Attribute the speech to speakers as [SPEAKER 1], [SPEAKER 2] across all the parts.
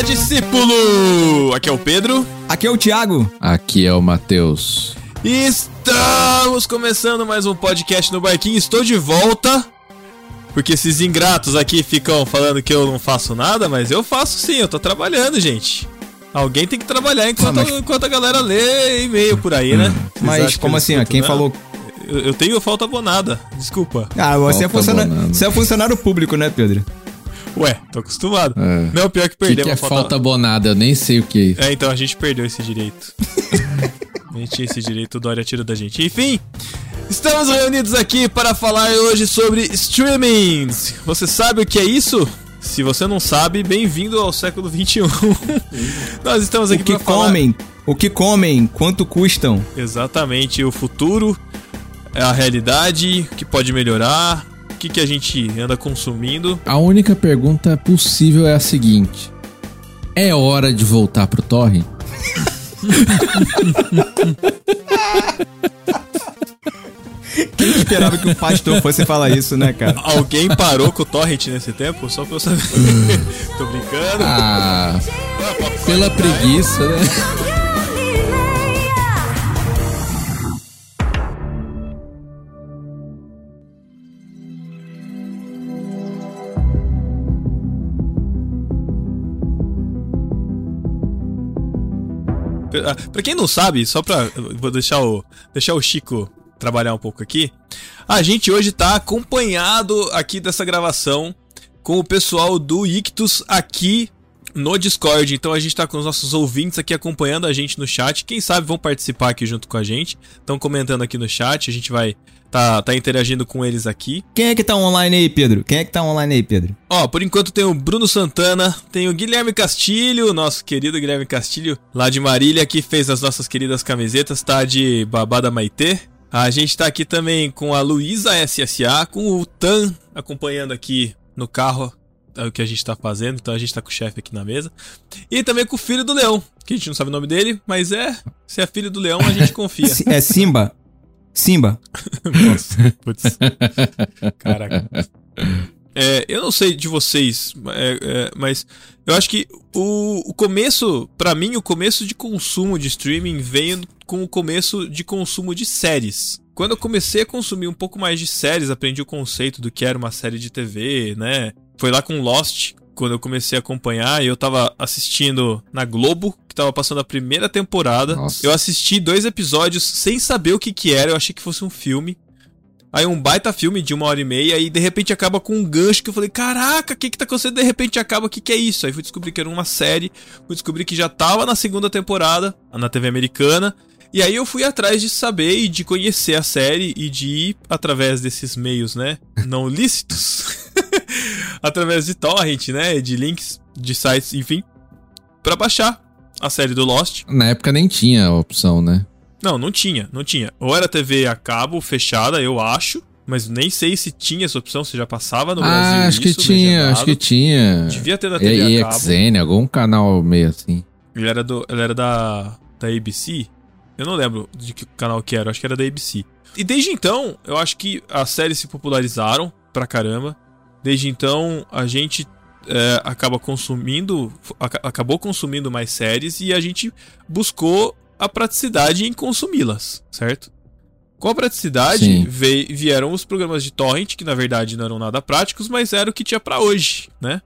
[SPEAKER 1] Fala discípulo! Aqui é o Pedro.
[SPEAKER 2] Aqui é o Thiago.
[SPEAKER 3] Aqui é o Matheus.
[SPEAKER 1] Estamos começando mais um podcast no Barquinho. Estou de volta. Porque esses ingratos aqui ficam falando que eu não faço nada, mas eu faço sim, eu tô trabalhando, gente. Alguém tem que trabalhar enquanto,
[SPEAKER 2] Ah, mas-
[SPEAKER 1] enquanto a galera lê e-mail por aí, né? Vocês
[SPEAKER 2] Mas
[SPEAKER 1] acham que
[SPEAKER 2] como assim, ó?
[SPEAKER 1] escuto,
[SPEAKER 2] Quem
[SPEAKER 1] não?
[SPEAKER 2] falou.
[SPEAKER 1] Eu, eu tenho falta abonada, desculpa.
[SPEAKER 2] Ah, você é, você é funcionário público, né, Pedro?
[SPEAKER 1] Ué, tô acostumado.
[SPEAKER 3] É.
[SPEAKER 1] Não, pior que
[SPEAKER 3] O que,
[SPEAKER 1] perdeu
[SPEAKER 3] que é falta abonada? Eu nem sei o que é.
[SPEAKER 1] É, então a gente perdeu esse direito. a gente tinha esse direito, o Dória tirou da gente. Enfim, estamos reunidos aqui para falar hoje sobre streamings. Você sabe o que é isso? Se você não sabe, bem-vindo ao século XXI. Nós estamos aqui
[SPEAKER 2] O que
[SPEAKER 1] para falar
[SPEAKER 2] comem? O que comem? Quanto custam?
[SPEAKER 1] exatamente o futuro, a realidade, o que pode melhorar, o que, que a gente anda consumindo.
[SPEAKER 3] A única pergunta possível é a seguinte: É hora de voltar pro torrent?
[SPEAKER 2] Quem esperava que o pastor fosse falar isso, né, cara?
[SPEAKER 1] Alguém parou com o torrent nesse tempo? Só pra eu saber. Tô brincando.
[SPEAKER 3] Ah, pela preguiça, né?
[SPEAKER 1] Pra quem não sabe, só pra. Vou deixar o, deixar o Chico trabalhar um pouco aqui. A gente hoje tá acompanhado aqui dessa gravação com o pessoal do Ictus aqui no Discord. Então a gente tá com os nossos ouvintes aqui acompanhando a gente no chat. Quem sabe vão participar aqui junto com a gente. Estão comentando aqui no chat. A gente vai tá, tá interagindo com eles aqui.
[SPEAKER 2] Quem é que tá online aí, Pedro? Quem é que tá online aí, Pedro?
[SPEAKER 1] Ó, por enquanto tem o Bruno Santana, tem o Guilherme Castilho, nosso querido Guilherme Castilho, lá de Marília, que fez as nossas queridas camisetas, tá de Babada Maitê. A gente tá aqui também com a Luísa SSA, com o Tan acompanhando aqui no carro é o que a gente tá fazendo, então a gente tá com o chefe aqui na mesa. E também com o filho do Leão, que a gente não sabe o nome dele, mas é, se é filho do Leão, a gente confia.
[SPEAKER 2] É Simba? Simba?
[SPEAKER 1] Nossa, putz. Caraca. É, eu não sei de vocês, é, é, mas eu acho que o, o começo, pra mim, o começo de consumo de streaming veio com o começo de consumo de séries. Quando eu comecei a consumir um pouco mais de séries, aprendi o conceito do que era uma série de TV, né? Foi lá com Lost, quando eu comecei a acompanhar, e eu tava assistindo na Globo, que tava passando a primeira temporada.
[SPEAKER 3] Nossa.
[SPEAKER 1] Eu assisti dois episódios sem saber o que que era, eu achei que fosse um filme. Aí um baita filme de uma hora e meia e de repente acaba com um gancho que eu falei, caraca, o que que tá acontecendo? De repente acaba, o que que é isso? Aí fui descobrir que era uma série, fui descobrir que já tava na segunda temporada, na TV americana. E aí eu fui atrás de saber e de conhecer a série e de ir através desses meios, né, não lícitos, através de torrent, né, de links, de sites, enfim, pra baixar a série do Lost.
[SPEAKER 3] Na época nem tinha a opção, né?
[SPEAKER 1] Não, não tinha, não tinha. Ou era TV a cabo fechada, eu acho, mas nem sei se tinha essa opção, se já passava no Brasil.
[SPEAKER 3] Ah, acho que
[SPEAKER 1] isso,
[SPEAKER 3] tinha,
[SPEAKER 1] legendado.
[SPEAKER 3] acho que tinha.
[SPEAKER 1] Devia ter na
[SPEAKER 3] E,
[SPEAKER 1] TV
[SPEAKER 3] e
[SPEAKER 1] a cabo.
[SPEAKER 3] EXN, algum canal meio assim.
[SPEAKER 1] Ele era, do, ele era da, da ABC. Eu não lembro de que canal que era, acho que era da ABC. E desde então, eu acho que as séries se popularizaram pra caramba. Desde então, a gente é, acaba consumindo, aca- acabou consumindo mais séries e a gente buscou a praticidade em consumi-las, certo? Com a praticidade vieram os programas de torrent, que na verdade não eram nada práticos, mas era o que tinha pra hoje, né?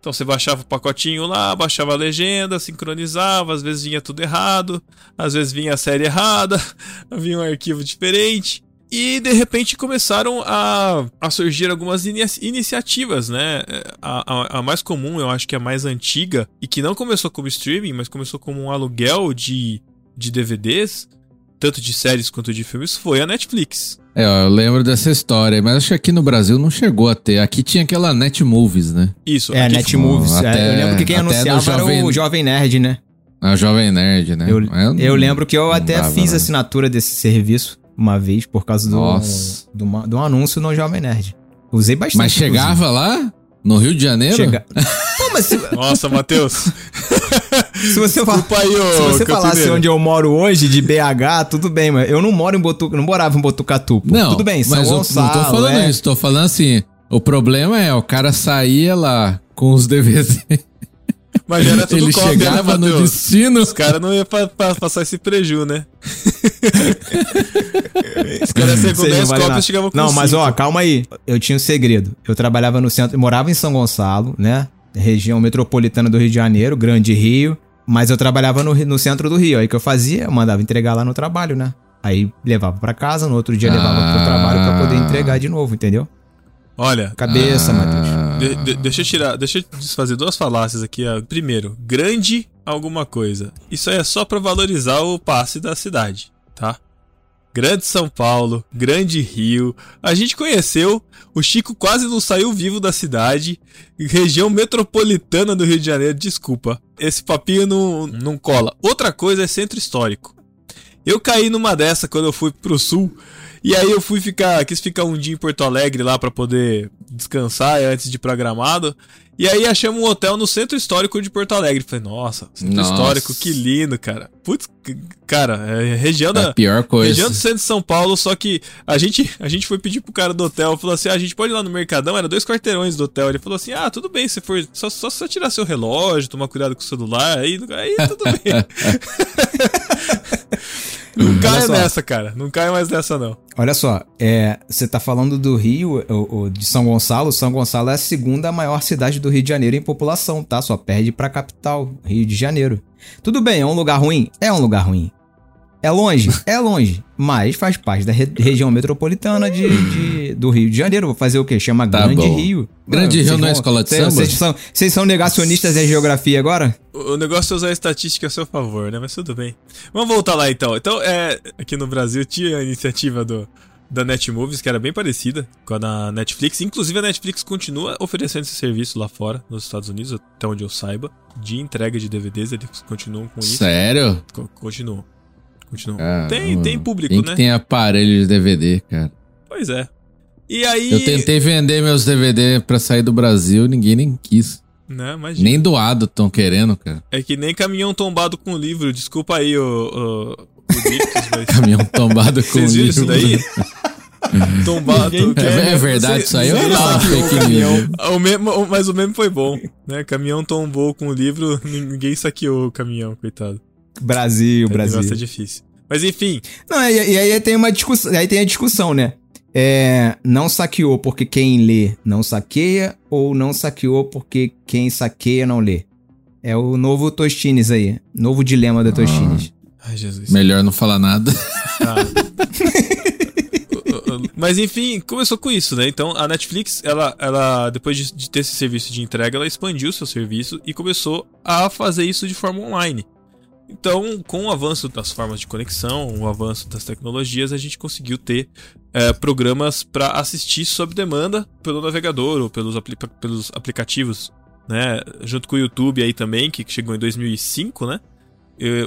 [SPEAKER 1] Então você baixava o pacotinho lá, baixava a legenda, sincronizava, às vezes vinha tudo errado, às vezes vinha a série errada, vinha um arquivo diferente. E de repente começaram a, a surgir algumas inici- iniciativas, né? A, a- a mais comum, eu acho que é a mais antiga, e que não começou como streaming, mas começou como um aluguel de, de DVDs, tanto de séries quanto de filmes, foi a Netflix.
[SPEAKER 3] É, ó, eu lembro dessa história, mas acho que aqui no Brasil não chegou a ter. Aqui tinha aquela Net Movies, né?
[SPEAKER 1] Isso,
[SPEAKER 2] É, Netmovies.
[SPEAKER 3] Até-
[SPEAKER 2] É, eu lembro que quem anunciava era
[SPEAKER 3] Jovem-
[SPEAKER 2] o Jovem Nerd, né?
[SPEAKER 3] A Jovem Nerd, né?
[SPEAKER 2] Eu,
[SPEAKER 3] Mas não-
[SPEAKER 2] eu lembro que eu até
[SPEAKER 3] dava,
[SPEAKER 2] fiz
[SPEAKER 3] né?
[SPEAKER 2] assinatura desse serviço uma vez por causa do, do, uma- de um anúncio no Jovem Nerd. Usei bastante.
[SPEAKER 3] Mas chegava lá? No Rio de Janeiro?
[SPEAKER 2] Chega... Pô, mas se,
[SPEAKER 1] Nossa, Matheus.
[SPEAKER 2] se você
[SPEAKER 1] aí, ô
[SPEAKER 2] Se você falasse onde eu moro hoje, de BH, tudo bem, mas eu não moro em Botucatu, não morava em Botucatu. pô.
[SPEAKER 3] Não,
[SPEAKER 2] tudo bem, São
[SPEAKER 3] mas eu
[SPEAKER 2] Gonçalo,
[SPEAKER 3] não tô falando
[SPEAKER 2] é.
[SPEAKER 3] isso, tô falando assim. O problema é, o cara saía lá com os DVDs.
[SPEAKER 1] Mas era tudo
[SPEAKER 3] Ele
[SPEAKER 1] cópia, né,
[SPEAKER 3] chegava no
[SPEAKER 1] Matheus?
[SPEAKER 3] destino.
[SPEAKER 1] Os caras não iam pa- pa- passar esse preju, né? Os caras com
[SPEAKER 2] Sei,
[SPEAKER 1] 10
[SPEAKER 2] não vale
[SPEAKER 1] cópias chegavam com
[SPEAKER 2] Não, mas
[SPEAKER 1] cinco.
[SPEAKER 2] ó, calma aí. Eu tinha um segredo. Eu trabalhava no centro, eu morava em São Gonçalo, né? Região metropolitana do Rio de Janeiro, Grande Rio. Mas eu trabalhava no, no centro do Rio. Aí o que eu fazia? Eu mandava entregar lá no trabalho, né? Aí levava pra casa, no outro dia levava pro
[SPEAKER 3] Ah.
[SPEAKER 2] trabalho pra poder entregar de novo, entendeu?
[SPEAKER 1] Olha,
[SPEAKER 2] Cabeça,
[SPEAKER 3] Ah.
[SPEAKER 2] Matheus.
[SPEAKER 1] de- de- deixa eu tirar, deixa eu desfazer duas falácias aqui. ó. Primeiro, grande alguma coisa. Isso aí é só pra valorizar o passe da cidade, tá? Grande São Paulo, Grande Rio. A gente conheceu, o Chico quase não saiu vivo da cidade. Região metropolitana do Rio de Janeiro, desculpa. Esse papinho não, não cola. Outra coisa é centro histórico. Eu caí numa dessa quando eu fui pro sul. E aí eu fui ficar, quis ficar um dia em Porto Alegre lá pra poder descansar antes de ir pra Gramado. E aí achamos um hotel no centro histórico de Porto Alegre. Falei, nossa, centro
[SPEAKER 3] Nossa.
[SPEAKER 1] histórico, que lindo, cara. Putz, cara, é região da,
[SPEAKER 3] pior coisa.
[SPEAKER 1] Região do centro de São Paulo, só que a gente, a gente foi pedir pro cara do hotel, falou assim: ah, a gente pode ir lá no Mercadão, era dois quarteirões do hotel. Ele falou assim: ah, tudo bem, se for. Só, só se você tirar seu relógio, tomar cuidado com o celular, aí, aí tudo bem. não caia nessa, cara. Não caia mais nessa, não.
[SPEAKER 2] Olha só, é, você tá falando do Rio, o, o de São Gonçalo. São Gonçalo é a segunda maior cidade do Rio de Janeiro em população, tá? Só perde pra capital, Rio de Janeiro. Tudo bem, é um lugar ruim? É um lugar ruim. É longe? É longe. Mas faz parte da re- região metropolitana de, de- do Rio de Janeiro. Vou fazer o quê? Chama
[SPEAKER 3] Tá
[SPEAKER 2] Grande
[SPEAKER 3] bom.
[SPEAKER 2] Rio.
[SPEAKER 3] Grande Rio não é escola de
[SPEAKER 2] vocês-
[SPEAKER 3] samba?
[SPEAKER 2] Vocês são, vocês são negacionistas da geografia agora?
[SPEAKER 1] O o negócio é usar a estatística a seu favor, né? Mas tudo bem. Vamos voltar lá então. Então, é, aqui no Brasil tinha a iniciativa do, da Netmovies, que era bem parecida com a da Netflix. Inclusive, a Netflix continua oferecendo esse serviço lá fora, nos Estados Unidos, até onde eu saiba, de entrega de DVDs. Eles continuam com isso.
[SPEAKER 3] Sério?
[SPEAKER 1] Co- Continuam. Continuam.
[SPEAKER 3] Caramba.
[SPEAKER 1] Tem, tem público,
[SPEAKER 3] Quem
[SPEAKER 1] né?
[SPEAKER 3] que tem aparelho de DVD, cara?
[SPEAKER 1] Pois é. E aí.
[SPEAKER 3] Eu tentei vender meus DVD pra sair do Brasil, ninguém nem quis.
[SPEAKER 1] Né, imagina.
[SPEAKER 3] Nem doado tão querendo, cara.
[SPEAKER 1] É que nem caminhão tombado com livro. Desculpa aí, o. o, o mas.
[SPEAKER 3] Caminhão tombado com
[SPEAKER 1] Vocês viram isso
[SPEAKER 3] livro.
[SPEAKER 1] daí? Tombado.
[SPEAKER 3] É, é verdade isso aí? Não
[SPEAKER 1] lá.
[SPEAKER 3] fake news.
[SPEAKER 1] O meme, o- mas o meme foi bom, né? Caminhão tombou com o livro, ninguém saqueou o caminhão, coitado.
[SPEAKER 2] Brasil,
[SPEAKER 1] O
[SPEAKER 2] Brasil.
[SPEAKER 1] negócio é difícil. Mas enfim,
[SPEAKER 2] Não, e, e aí tem uma discussão, aí tem a discussão, né? É, não saqueou porque quem lê não saqueia ou não saqueou porque quem saqueia não lê? É o novo Tostines aí, novo dilema da Tostines.
[SPEAKER 1] ai Jesus.
[SPEAKER 3] Melhor não falar nada.
[SPEAKER 1] Tá. Mas enfim, começou com isso, né? Então a Netflix, ela, ela depois de, de ter esse serviço de entrega, ela expandiu seu serviço e começou a fazer isso de forma online. Então, com o avanço das formas de conexão, o avanço das tecnologias, a gente conseguiu ter é, programas para assistir sob demanda pelo navegador ou pelos, apli- pelos aplicativos, né? Junto com o YouTube aí também, que chegou em 2005, né?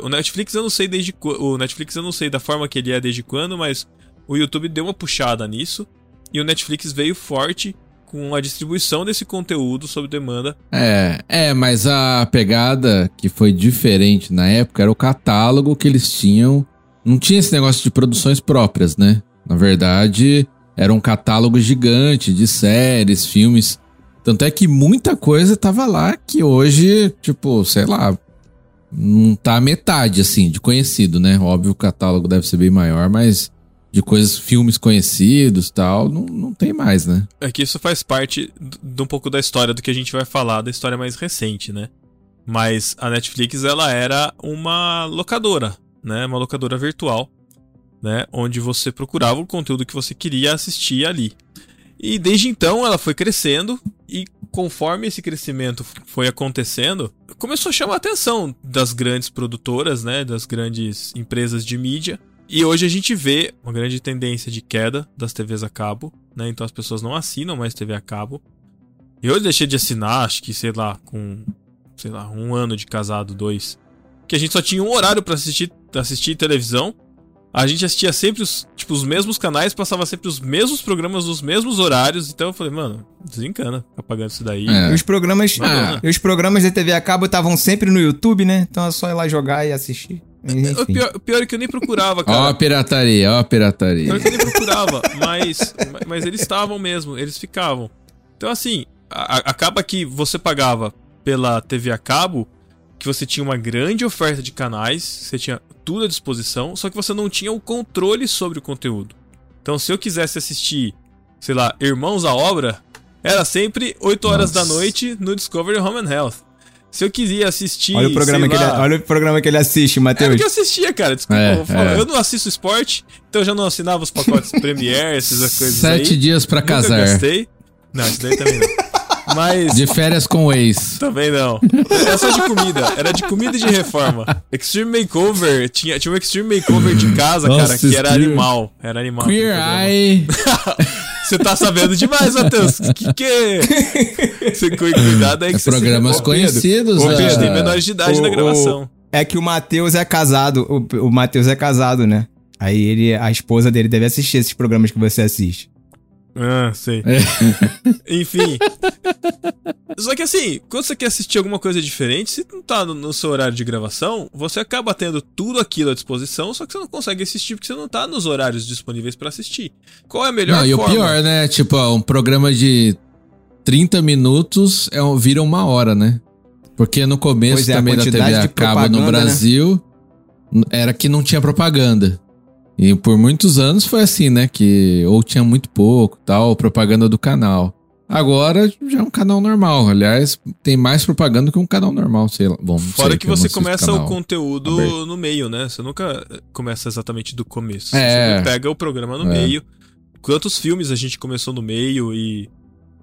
[SPEAKER 1] O Netflix eu não sei desde o Netflix eu não sei da forma que ele é desde quando, mas o YouTube deu uma puxada nisso e o Netflix veio forte com a distribuição desse conteúdo sob demanda.
[SPEAKER 3] É, é, mas a pegada que foi diferente na época era o catálogo que eles tinham. Não tinha esse negócio de produções próprias, né? Na verdade, era um catálogo gigante de séries, filmes. Tanto é que muita coisa tava lá que hoje, tipo, sei lá, não tá metade, assim, de conhecido, né? Óbvio, o catálogo deve ser bem maior, mas de coisas, filmes conhecidos tal, não, não tem mais, né?
[SPEAKER 1] É que isso faz parte de um pouco da história do que a gente vai falar, da história mais recente, né? Mas a Netflix ela era uma locadora, né? Uma locadora virtual, né? Onde você procurava o conteúdo que você queria assistir ali. E desde então ela foi crescendo e conforme esse crescimento foi acontecendo, começou a chamar a atenção das grandes produtoras, né? Das grandes empresas de mídia. E hoje a gente vê uma grande tendência de queda das TVs a cabo, né? Então as pessoas não assinam mais TV a cabo. Eu deixei de assinar, acho que, sei lá, com, sei lá, um ano de casado, dois. Que a gente só tinha um horário pra assistir, assistir televisão. A gente assistia sempre os, tipo, os mesmos canais, passava sempre os mesmos programas nos mesmos horários. Então eu falei, mano, desencana ficar pagando isso daí.
[SPEAKER 3] É.
[SPEAKER 2] E os programas,
[SPEAKER 3] Ah.
[SPEAKER 2] os programas da TV a cabo estavam sempre no YouTube, né? Então é só ir lá jogar e assistir.
[SPEAKER 1] O pior, o pior é que eu nem procurava,
[SPEAKER 3] Ó
[SPEAKER 1] cara.
[SPEAKER 3] a pirataria, ó a pirataria.
[SPEAKER 1] Pior que eu nem procurava, mas, mas eles estavam mesmo, eles ficavam. Então, assim, a- acaba que você pagava pela TV a cabo que você tinha uma grande oferta de canais, você tinha tudo à disposição, só que você não tinha o controle sobre o conteúdo. Então, se eu quisesse assistir, sei lá, Irmãos à Obra, era sempre 8 horas
[SPEAKER 3] Nossa.
[SPEAKER 1] da noite no Discovery Home and Health. Se eu quisia assistir.
[SPEAKER 2] Olha o programa,
[SPEAKER 1] sei
[SPEAKER 2] que ele,
[SPEAKER 1] lá,
[SPEAKER 2] olha o programa que ele assiste, Matheus.
[SPEAKER 1] que eu assistia, cara. Desculpa,
[SPEAKER 3] É,
[SPEAKER 1] eu,
[SPEAKER 3] é.
[SPEAKER 1] eu não assisto esporte, então eu já não assinava os pacotes Premiere, essas coisas
[SPEAKER 3] Sete
[SPEAKER 1] aí.
[SPEAKER 3] dias pra
[SPEAKER 1] Nunca
[SPEAKER 3] casar.
[SPEAKER 1] gastei. Não, isso daí também não. Mas.
[SPEAKER 3] De férias com o ex.
[SPEAKER 1] Também não. Era só de comida. Era de comida e de reforma. Extreme Makeover. Tinha, tinha um Extreme Makeover de casa,
[SPEAKER 3] Nossa,
[SPEAKER 1] cara, que era animal. Era animal.
[SPEAKER 3] Queer. Eye.
[SPEAKER 1] Você tá sabendo demais, Matheus. Que que é? Você cu- cuidado aí que
[SPEAKER 3] É
[SPEAKER 1] você
[SPEAKER 3] programas conhecidos.
[SPEAKER 1] Ô,
[SPEAKER 3] ah.
[SPEAKER 1] Pedro, tem menores de idade
[SPEAKER 2] O-
[SPEAKER 1] na
[SPEAKER 2] o-
[SPEAKER 1] gravação.
[SPEAKER 2] É que o Matheus é casado. O, o Matheus é casado, né? Aí ele, a esposa dele deve assistir esses programas que você assiste.
[SPEAKER 1] Ah, sei.
[SPEAKER 3] É.
[SPEAKER 1] Enfim. Só que assim, quando você quer assistir alguma coisa diferente, se não tá no, no seu horário de gravação, você acaba tendo tudo aquilo à disposição, só que você não consegue assistir porque você não tá nos horários disponíveis pra assistir. Qual é a melhor
[SPEAKER 3] Não, e o
[SPEAKER 1] forma?
[SPEAKER 3] pior, né? Tipo, ó, um programa de 30 minutos é, um- vira uma hora, né? Porque no começo
[SPEAKER 2] é, a
[SPEAKER 3] também da TV
[SPEAKER 2] quantidade
[SPEAKER 3] a
[SPEAKER 2] de
[SPEAKER 3] cabo no
[SPEAKER 2] né?
[SPEAKER 3] Brasil era que não tinha propaganda. E por muitos anos foi assim, né? Que ou tinha muito pouco, tal, propaganda do canal. Agora já é um canal normal. Aliás, tem mais propaganda que um canal normal, sei lá. Bom,
[SPEAKER 1] Fora
[SPEAKER 3] sei,
[SPEAKER 1] que
[SPEAKER 3] não
[SPEAKER 1] você começa o conteúdo
[SPEAKER 3] aberto.
[SPEAKER 1] no meio, né? Você nunca começa exatamente do começo.
[SPEAKER 3] É.
[SPEAKER 1] Você pega o programa no
[SPEAKER 3] É.
[SPEAKER 1] meio. Quantos filmes a gente começou no meio e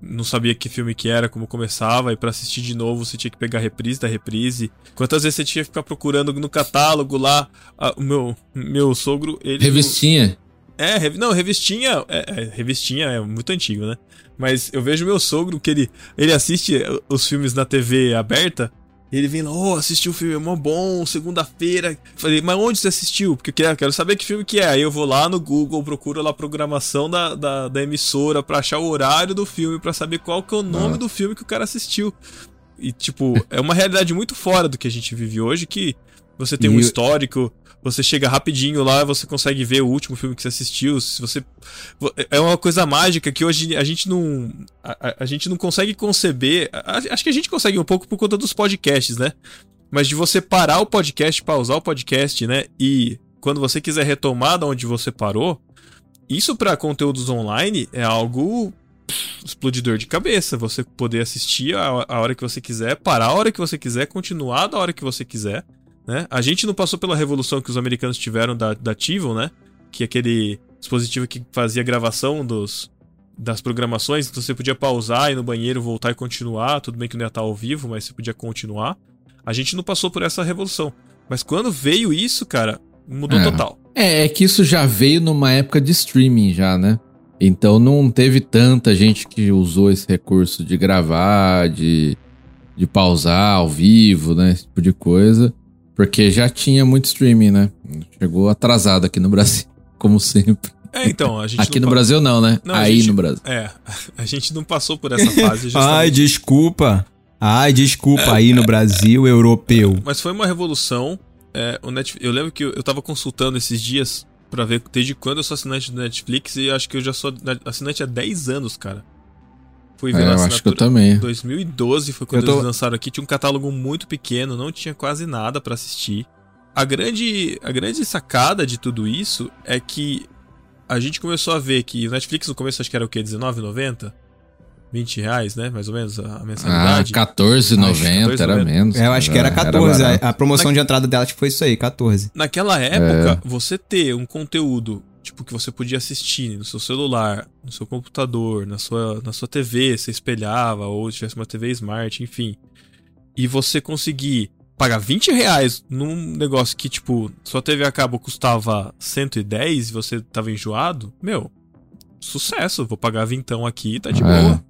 [SPEAKER 1] não sabia que filme que era, como começava, e pra assistir de novo você tinha que pegar a reprise da reprise. Quantas vezes você tinha que ficar procurando no catálogo lá, ah, o meu, meu sogro, ele...
[SPEAKER 3] Revistinha.
[SPEAKER 1] É, revi- não, revistinha. É, é, revistinha é muito antigo, né? Mas eu vejo meu sogro que ele, ele assiste os filmes na TV aberta. E ele vem lá, oh, assisti um filme mó bom, segunda-feira. Falei, mas onde você assistiu? Porque eu quero, quero saber que filme que é. Aí eu vou lá no Google, procuro lá a programação da, da, da emissora pra achar o horário do filme, pra saber qual que é o nome
[SPEAKER 3] Ah.
[SPEAKER 1] do filme que o cara assistiu. E, tipo, é uma realidade muito fora do que a gente vive hoje, que você tem
[SPEAKER 2] E
[SPEAKER 1] um histórico, você chega rapidinho lá, você consegue ver o último filme que você assistiu. Se você é uma coisa mágica que hoje a gente não a, a- gente não consegue conceber. A- acho que a gente consegue um pouco por conta dos podcasts, né? Mas de você parar o podcast, pausar o podcast, né? E quando você quiser retomar da onde você parou, isso pra conteúdos online é algo explodidor de cabeça. Você poder assistir a, a hora que você quiser, parar a hora que você quiser, continuar da hora que você quiser. Né? A gente não passou pela revolução que os americanos tiveram da, da TiVo, né? Que é aquele dispositivo que fazia gravação dos, das programações, então você podia pausar, ir no banheiro, voltar e continuar. Tudo bem que não ia estar ao vivo, mas você podia continuar. A gente não passou por essa revolução. Mas quando veio isso, cara, mudou
[SPEAKER 3] É.
[SPEAKER 1] total.
[SPEAKER 3] É, é que isso já veio numa época de streaming já, né? Então não teve tanta gente que usou esse recurso de gravar, de, de pausar ao vivo, né? Esse tipo de coisa. Porque já tinha muito streaming, né? Chegou atrasado aqui no Brasil, como sempre.
[SPEAKER 1] É, então, a gente
[SPEAKER 3] Aqui no
[SPEAKER 1] pa-
[SPEAKER 3] Brasil não, né?
[SPEAKER 1] Não,
[SPEAKER 3] Aí
[SPEAKER 1] gente-
[SPEAKER 3] no Brasil.
[SPEAKER 1] É, a gente não passou por essa fase.
[SPEAKER 2] Ai, desculpa. Ai, desculpa aí no Brasil europeu.
[SPEAKER 1] Mas foi uma revolução. É, o Netf- Eu lembro que eu eu tava consultando esses dias pra ver desde quando eu sou assinante do Netflix e acho que eu já sou na- assinante há 10 anos, cara. Fui ver
[SPEAKER 3] É, eu acho que eu também.
[SPEAKER 1] 2012 foi quando
[SPEAKER 2] tô-
[SPEAKER 1] eles lançaram aqui. Tinha um catálogo muito pequeno, não tinha quase nada pra assistir. A grande, a grande sacada de tudo isso é que a gente começou a ver que o Netflix no começo acho que era o quê? R$19,90? 20 reais, né? Mais ou menos a a
[SPEAKER 3] Ah,
[SPEAKER 1] mensalidade.
[SPEAKER 3] 14,90 era
[SPEAKER 1] 14,90.
[SPEAKER 3] menos.
[SPEAKER 2] É, eu acho que era 14.
[SPEAKER 3] barato.
[SPEAKER 2] a, a promoção de entrada dela acho que foi isso aí, 14.
[SPEAKER 1] Naquela
[SPEAKER 3] É.
[SPEAKER 1] época, você ter um conteúdo tipo que você podia assistir no seu celular, no seu computador, na sua, na sua TV, você espelhava, ou tivesse uma TV Smart, enfim. E você conseguir pagar 20 reais num negócio que, tipo, sua TV a cabo custava 110 e você tava enjoado, meu, sucesso, vou pagar vintão aqui, tá de
[SPEAKER 3] É.
[SPEAKER 1] boa.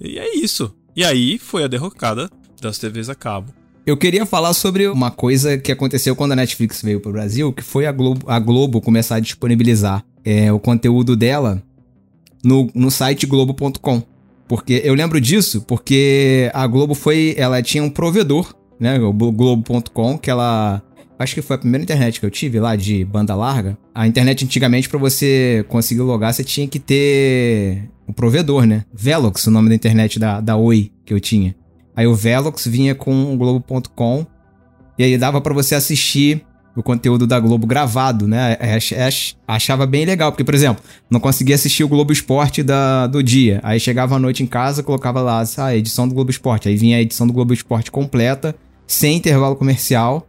[SPEAKER 1] E é isso. E aí foi a derrocada das TVs a cabo.
[SPEAKER 2] Eu queria falar sobre uma coisa que aconteceu quando a Netflix veio pro Brasil, que foi a Globo, a Globo começar a disponibilizar é, o conteúdo dela no, no site globo.com. Porque eu lembro disso porque a Globo foi, ela tinha um provedor, né, o globo.com, que ela acho que foi a primeira internet que eu tive lá de banda larga. A internet antigamente pra você conseguir logar, você tinha que ter um provedor, né? Velox, o nome da internet da, da Oi que eu tinha. Aí o Velox vinha com o Globo.com. E aí dava pra você assistir o conteúdo da Globo gravado, né? É, é, Achava bem legal, porque, por exemplo, não conseguia assistir o Globo Esporte da, do dia. Aí chegava à noite em casa, colocava lá a edição do Globo Esporte. Aí vinha a edição do Globo Esporte completa, sem intervalo comercial.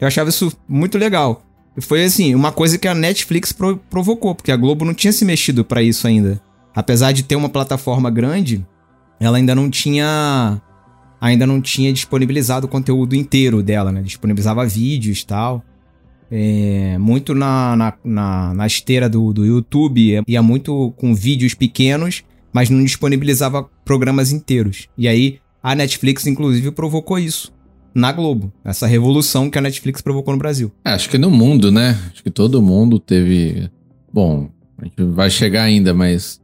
[SPEAKER 2] Eu achava isso muito legal. E foi assim, uma coisa que a Netflix pro provocou, porque a Globo não tinha se mexido para isso ainda. Apesar de ter uma plataforma grande, ela ainda não tinha ainda não tinha disponibilizado o conteúdo inteiro dela, né? Disponibilizava vídeos e tal. É, muito na, na, na, na, esteira do, do YouTube, ia muito com vídeos pequenos, mas não disponibilizava programas inteiros. E aí a Netflix, inclusive, provocou isso na Globo. Essa revolução que a Netflix provocou no Brasil.
[SPEAKER 3] É, acho que no mundo, né? Acho que todo mundo teve. Bom, a gente vai chegar ainda, mas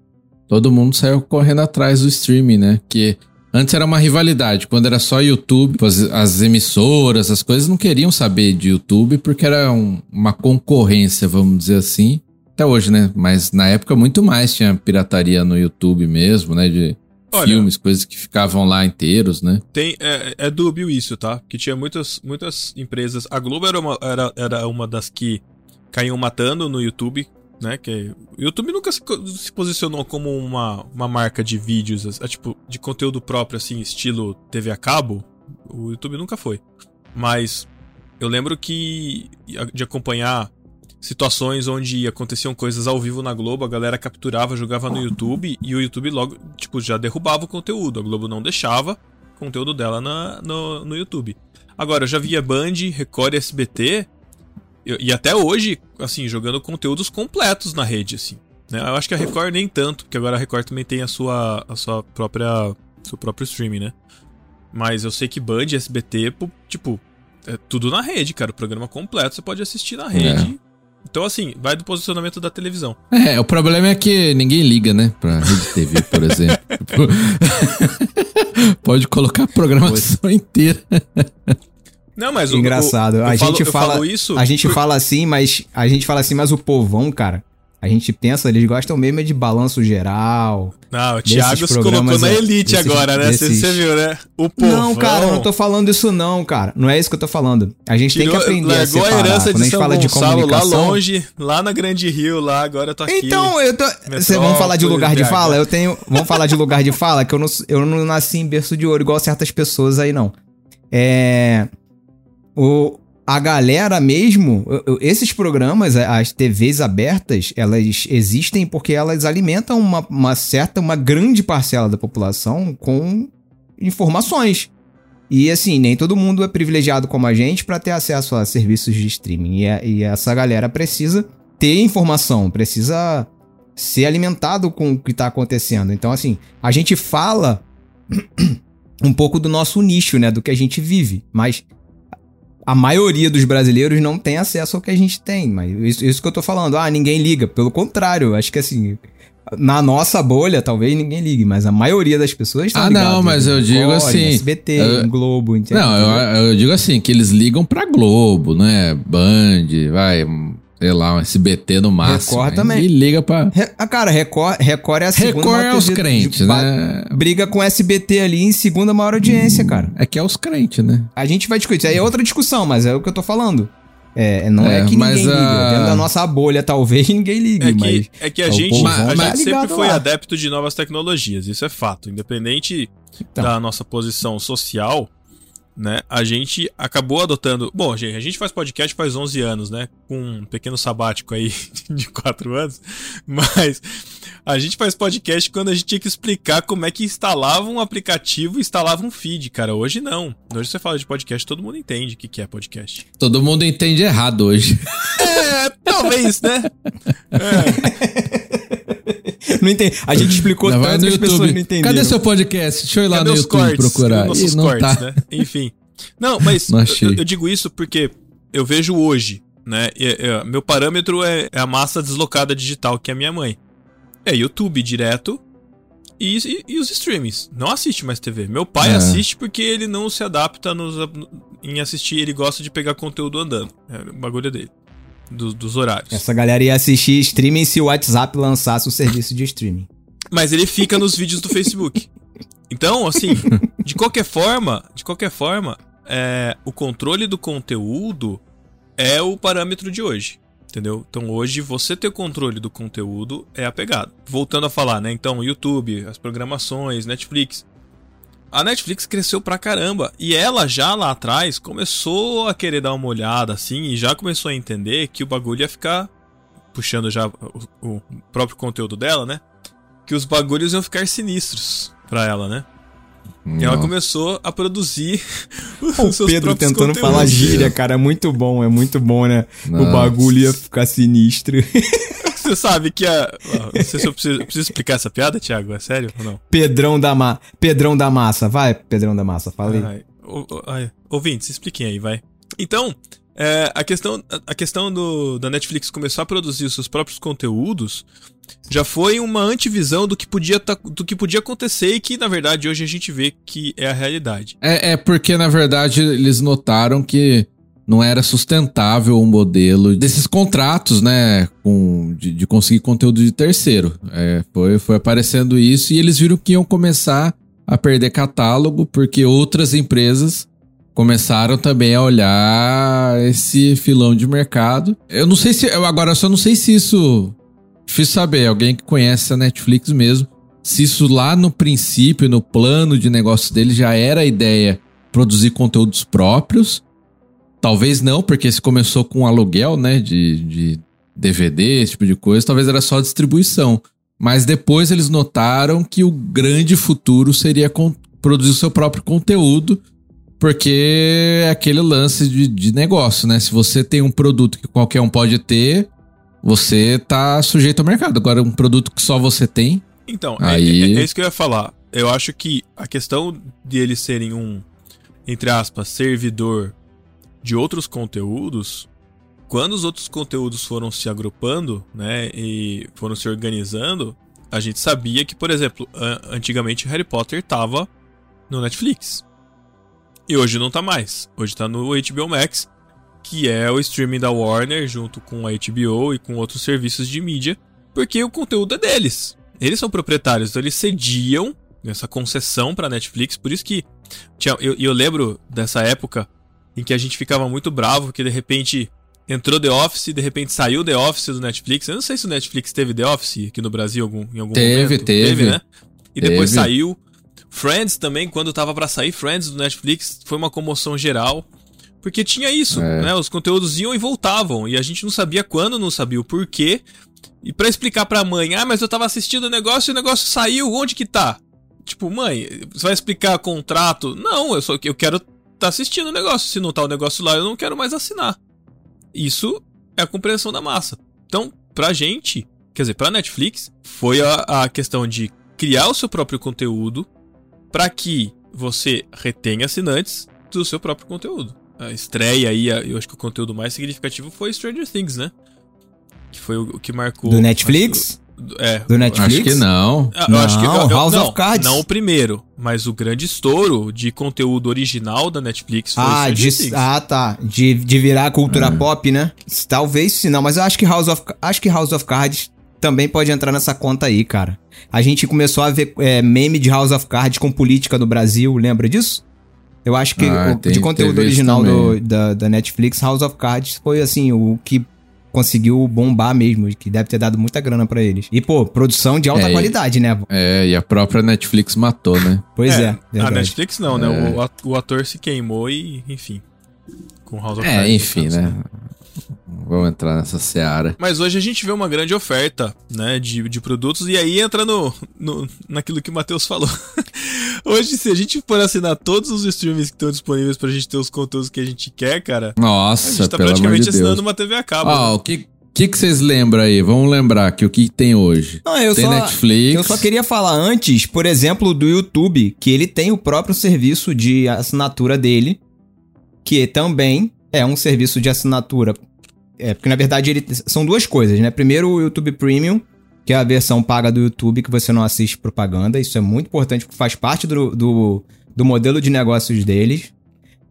[SPEAKER 3] todo mundo saiu correndo atrás do streaming, né? Que antes era uma rivalidade. Quando era só YouTube, as, as emissoras, as coisas não queriam saber de YouTube porque era um, uma concorrência, vamos dizer assim. Até hoje, né? Mas na época muito mais tinha pirataria no YouTube mesmo, né? De Olha, filmes, coisas que ficavam lá inteiros, né?
[SPEAKER 1] Tem, é, é dúbio isso, tá? Que tinha muitas, muitas empresas. A Globo era uma, era, era uma das que caíam matando no YouTube, né? Que o YouTube nunca se, se posicionou como uma, uma marca de vídeos, tipo, de conteúdo próprio, assim, estilo TV a cabo. O YouTube nunca foi. Mas eu lembro que de acompanhar situações onde aconteciam coisas ao vivo na Globo, a galera capturava, jogava no YouTube e o YouTube logo, tipo, já derrubava o conteúdo. A Globo não deixava o conteúdo dela na, no, no YouTube. Agora, eu já via Band, Record e SBT e até hoje, assim, jogando conteúdos completos na rede, assim. Né? Eu acho que a Record nem tanto, porque agora a Record também tem a sua, a sua própria, seu próprio streaming, né? Mas eu sei que Band e SBT, tipo, é tudo na rede, cara. O programa completo você pode assistir na rede. É. Então, assim, vai do posicionamento da televisão.
[SPEAKER 3] É, o problema é que ninguém liga, né? Pra Rede TV, por exemplo. Pode colocar a programação inteira.
[SPEAKER 2] Não, mas engraçado. O, o, a gente falo, fala isso. A gente por... fala assim, mas a gente fala assim, mas o povão, cara, a gente pensa, eles gostam mesmo de balanço geral.
[SPEAKER 1] Não, o Thiago se colocou na elite desses, agora, né? Você viu, né?
[SPEAKER 2] O povo. Não, cara, eu não tô falando isso não, cara. Não é isso que eu tô falando. A gente Tirou, tem que aprender a separar. a herança
[SPEAKER 1] de São fala Gonçalo, de lá longe, lá na Grande Rio, lá, agora eu tô aqui.
[SPEAKER 2] Então, eu tô... Cê, vamos falar de lugar de fala? Eu tenho... Vamos falar de lugar de fala? Que eu não, eu não nasci em berço de ouro igual certas pessoas aí, não. É... O, a galera mesmo, esses programas, as TVs abertas, elas existem porque elas alimentam uma, uma certa, uma grande parcela da população com informações. E assim, nem todo mundo é privilegiado como a gente para ter acesso a serviços de streaming. E, e, essa galera precisa ter informação, precisa ser alimentado com o que está acontecendo. Então, assim, a gente fala um pouco do nosso nicho, né? Do que a gente vive. Mas a maioria dos brasileiros não tem acesso ao que a gente tem. Mas isso, isso que eu tô falando, ah, ninguém liga. Pelo contrário, acho que assim, na nossa bolha, talvez ninguém ligue, mas a maioria das pessoas
[SPEAKER 3] Ah, não, mas eu digo assim.
[SPEAKER 2] SBT, eu,
[SPEAKER 3] Globo, entendeu? Não, eu, eu, digo assim, que eles ligam pra Globo, né? Band, vai sei lá, um SBT no máximo.
[SPEAKER 2] Record também.
[SPEAKER 3] E liga pra.
[SPEAKER 2] Re, ah, cara, Record, Record é a segunda.
[SPEAKER 3] Record é os crentes, né?
[SPEAKER 2] Briga com SBT ali em segunda maior audiência, hum, cara.
[SPEAKER 3] É que é os crentes, né?
[SPEAKER 2] A gente vai discutir. Aí é outra discussão, mas é o que eu tô falando. É, não é, é que ninguém liga. A... Dentro da nossa bolha, talvez ninguém ligue. É
[SPEAKER 1] que, é que a, gente, a gente sempre foi lá. adepto de novas tecnologias, isso é fato. Independente então. da nossa posição social, né? A gente acabou adotando. Bom, gente, a gente faz podcast faz 11 anos, né? Com um pequeno sabático aí de 4 anos. Mas a gente faz podcast quando a gente tinha que explicar como é que instalava um aplicativo e instalava um feed, cara. Hoje não. Hoje você fala de podcast, todo mundo entende o que é podcast.
[SPEAKER 3] Todo mundo entende errado hoje.
[SPEAKER 1] É, talvez, né?
[SPEAKER 2] É. não entendi. A gente explicou
[SPEAKER 3] não, tanto que as pessoas não entenderam. Cadê seu podcast? Deixa eu ir lá Cadê no YouTube cortes? procurar.
[SPEAKER 1] Nossos Ih, não cortes, tá. né? Enfim. Não, mas não eu, eu, digo isso porque eu vejo hoje, né? E, e, meu parâmetro é, é, a massa deslocada digital, que é a minha mãe. É YouTube direto e, e, e os streamings. Não assiste mais TV. Meu pai é. assiste porque ele não se adapta nos, em assistir, ele gosta de pegar conteúdo andando. É o bagulho dele do, dos horários.
[SPEAKER 2] Essa galera ia assistir streaming se o WhatsApp lançasse o serviço de streaming.
[SPEAKER 1] Mas ele fica nos vídeos do Facebook. Então, assim, de qualquer forma, de qualquer forma, é, o controle do conteúdo é o parâmetro de hoje. Entendeu? Então hoje você ter o controle do conteúdo é a pegada. Voltando a falar, né? Então, YouTube, as programações, Netflix. A Netflix cresceu pra caramba. E ela já lá atrás começou a querer dar uma olhada assim e já começou a entender que o bagulho ia ficar. Puxando já o, o próprio conteúdo dela, né? Que os bagulhos iam ficar sinistros pra ela, né? E ela começou a produzir
[SPEAKER 2] o Pedro tentando conteúdos. falar gíria, cara, é muito bom, é muito bom, né? Nossa. O bagulho ia ficar sinistro.
[SPEAKER 1] Você sabe que a. Não sei se eu preciso, preciso explicar essa piada, Thiago, é sério ou não?
[SPEAKER 2] Pedrão da, ma... Pedrão da massa, vai, Pedrão da massa, fala aí.
[SPEAKER 1] Ai, ai, ouvintes, expliquem aí, vai. Então, é, a questão, a questão do, da Netflix começar a produzir os seus próprios conteúdos já foi uma antivisão do que podia, tá, do que podia acontecer e que, na verdade, hoje a gente vê que é a realidade.
[SPEAKER 3] É, é porque, na verdade, eles notaram que não era sustentável o modelo desses contratos, né? Com, de, de conseguir conteúdo de terceiro. É, foi, foi aparecendo isso e eles viram que iam começar a perder catálogo porque outras empresas começaram também a olhar esse filão de mercado. Eu não sei se. Eu agora eu só não sei se isso. Difícil saber, alguém que conhece a Netflix mesmo. Se isso lá no princípio, no plano de negócio dele, já era a ideia produzir conteúdos próprios. Talvez não, porque se começou com aluguel, né? De, de DVD, esse tipo de coisa, talvez era só distribuição. Mas depois eles notaram que o grande futuro seria produzir o seu próprio conteúdo porque é aquele lance de, de negócio, né? Se você tem um produto que qualquer um pode ter, você tá sujeito ao mercado. Agora, um produto que só você tem.
[SPEAKER 1] Então, é, aí... é, é, é isso que eu ia falar. Eu acho que a questão de eles serem um, entre aspas, servidor de outros conteúdos, quando os outros conteúdos foram se agrupando, né, e foram se organizando, a gente sabia que, por exemplo, antigamente Harry Potter tava no Netflix. E hoje não tá mais. Hoje tá no HBO Max, que é o streaming da Warner junto com a HBO e com outros serviços de mídia, porque o conteúdo é deles. Eles são proprietários, então eles cediam essa concessão para Netflix, por isso que eu, eu lembro dessa época em que a gente ficava muito bravo que de repente entrou The Office, de repente saiu The Office do Netflix. Eu não sei se o Netflix teve The Office aqui no Brasil algum, em algum
[SPEAKER 3] teve,
[SPEAKER 1] momento.
[SPEAKER 3] Teve, teve. né?
[SPEAKER 1] E depois teve. saiu. Friends também, quando tava para sair Friends do Netflix, foi uma comoção geral. Porque tinha isso, é. né? Os conteúdos iam e voltavam. E a gente não sabia quando, não sabia o porquê. E para explicar pra mãe, ah, mas eu tava assistindo o negócio e o negócio saiu, onde que tá? Tipo, mãe, você vai explicar contrato? Não, eu só eu quero tá assistindo o negócio. Se não tá o negócio lá, eu não quero mais assinar. Isso é a compreensão da massa. Então, pra gente, quer dizer, pra Netflix, foi a, a questão de criar o seu próprio conteúdo, para que você retenha assinantes do seu próprio conteúdo. A estreia aí, eu acho que o conteúdo mais significativo foi Stranger Things, né? Que foi o, que marcou.
[SPEAKER 2] Do Netflix?
[SPEAKER 1] é.
[SPEAKER 2] Do Netflix?
[SPEAKER 3] Acho que não.
[SPEAKER 1] Eu, não, acho que, eu, House não, of Cards. Não o primeiro, mas o grande estouro de conteúdo original da Netflix foi
[SPEAKER 2] ah, de, Things. Ah, tá. De, de virar cultura é. pop, né? Talvez sim, não, mas eu acho que House of, acho que House of Cards também pode entrar nessa conta aí, cara. A gente começou a ver é, meme de House of Cards com política no Brasil, lembra disso? Eu acho que ah, o, tem, de conteúdo original do, da, da Netflix, House of Cards foi assim, o que conseguiu bombar mesmo, que deve ter dado muita grana para eles. E, pô, produção de alta é, qualidade, né?
[SPEAKER 3] É, e a própria Netflix matou, né?
[SPEAKER 2] Pois é. é
[SPEAKER 1] a Netflix não, né? É. O, o ator se queimou e, enfim. Com House of
[SPEAKER 3] é, Cards. É, enfim, né? Vamos entrar nessa seara.
[SPEAKER 1] Mas hoje a gente vê uma grande oferta, né, de, de produtos, e aí entra no, no naquilo que o Matheus falou. hoje, se a gente for assinar todos os streams que estão disponíveis pra gente ter os conteúdos que a gente quer, cara.
[SPEAKER 3] Nossa,
[SPEAKER 1] a gente tá praticamente de assinando uma TV a cabo.
[SPEAKER 3] Ó,
[SPEAKER 1] né?
[SPEAKER 3] o que. O que, que vocês lembram aí? Vamos lembrar que o que tem hoje?
[SPEAKER 2] Não, eu
[SPEAKER 3] tem
[SPEAKER 2] só,
[SPEAKER 3] Netflix.
[SPEAKER 2] Eu só queria falar antes, por exemplo, do YouTube, que ele tem o próprio serviço de assinatura dele, que também é um serviço de assinatura é, porque na verdade ele, são duas coisas, né? Primeiro o YouTube Premium, que é a versão paga do YouTube que você não assiste propaganda. Isso é muito importante, porque faz parte do, do, do modelo de negócios deles.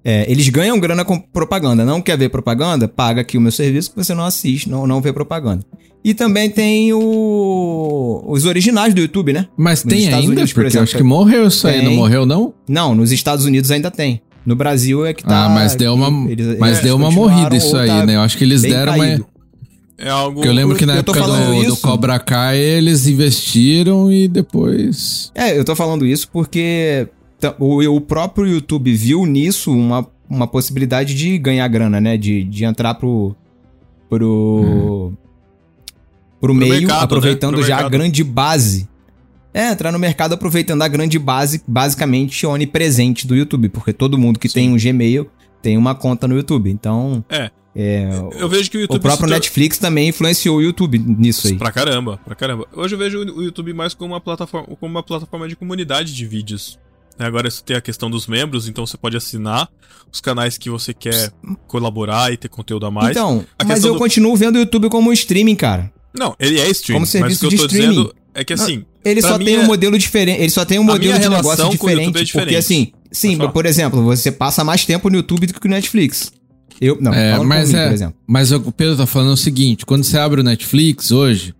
[SPEAKER 2] É, eles ganham grana com propaganda. Não quer ver propaganda? Paga aqui o meu serviço que você não assiste, não, não vê propaganda. E também tem o... os originais do YouTube, né?
[SPEAKER 3] Mas
[SPEAKER 2] Nos
[SPEAKER 3] tem
[SPEAKER 2] Estados
[SPEAKER 3] ainda?
[SPEAKER 2] Unidos, por
[SPEAKER 3] porque
[SPEAKER 2] exemplo,
[SPEAKER 3] acho que morreu isso aí,
[SPEAKER 2] tem.
[SPEAKER 3] não morreu não?
[SPEAKER 2] Não, nos Estados Unidos ainda tem. No Brasil é que tá.
[SPEAKER 3] ah, mas deu uma,
[SPEAKER 2] eles-
[SPEAKER 3] mas
[SPEAKER 2] eles
[SPEAKER 3] deu uma morrida isso
[SPEAKER 2] ou
[SPEAKER 3] aí,
[SPEAKER 2] tá
[SPEAKER 3] né? Eu acho que eles deram uma...
[SPEAKER 1] É algo.
[SPEAKER 3] Porque eu lembro que na época do, do. Cobra Kai eles investiram e depois...
[SPEAKER 2] É, eu tô falando isso porque o, o próprio YouTube viu nisso uma, uma possibilidade de ganhar grana, né? De, de entrar pro. pro. pro meio,
[SPEAKER 1] mercado, né?
[SPEAKER 2] aproveitando
[SPEAKER 1] Pro
[SPEAKER 2] já a
[SPEAKER 1] mercado.
[SPEAKER 2] grande base. É, entrar no mercado aproveitando a grande base, basicamente onipresente do YouTube, porque todo mundo que
[SPEAKER 1] Sim.
[SPEAKER 2] tem um Gmail tem uma conta no YouTube. Então,
[SPEAKER 1] É.
[SPEAKER 2] é,
[SPEAKER 1] Eu vejo que o YouTube.
[SPEAKER 2] o próprio
[SPEAKER 1] tor-
[SPEAKER 2] Netflix também influenciou o YouTube nisso aí.
[SPEAKER 1] Pra caramba, pra caramba. Hoje eu vejo o YouTube mais como uma plataforma, como uma plataforma de comunidade de vídeos. né? Agora isso tem a questão dos membros, então você pode assinar os canais que você quer colaborar e ter conteúdo a mais.
[SPEAKER 2] Então,
[SPEAKER 1] a
[SPEAKER 2] mas eu
[SPEAKER 1] do-
[SPEAKER 2] continuo vendo o YouTube como um streaming, cara.
[SPEAKER 1] Não, ele é stream.
[SPEAKER 2] Como
[SPEAKER 1] mas
[SPEAKER 2] serviço
[SPEAKER 1] o que eu tô
[SPEAKER 2] streaming.
[SPEAKER 1] dizendo é que assim,
[SPEAKER 2] Ele
[SPEAKER 1] Pra
[SPEAKER 2] só
[SPEAKER 1] mim
[SPEAKER 2] tem
[SPEAKER 1] é-
[SPEAKER 2] um modelo diferente. Ele só tem um modelo
[SPEAKER 1] minha
[SPEAKER 2] de negócio diferente,
[SPEAKER 1] é diferente.
[SPEAKER 2] Porque assim, sim, por exemplo, você passa mais tempo no YouTube do que no Netflix. Eu, não,
[SPEAKER 3] É, mas
[SPEAKER 2] por mim,
[SPEAKER 3] é-
[SPEAKER 2] por exemplo.
[SPEAKER 3] Mas o Pedro tá falando o seguinte: quando você abre o Netflix hoje,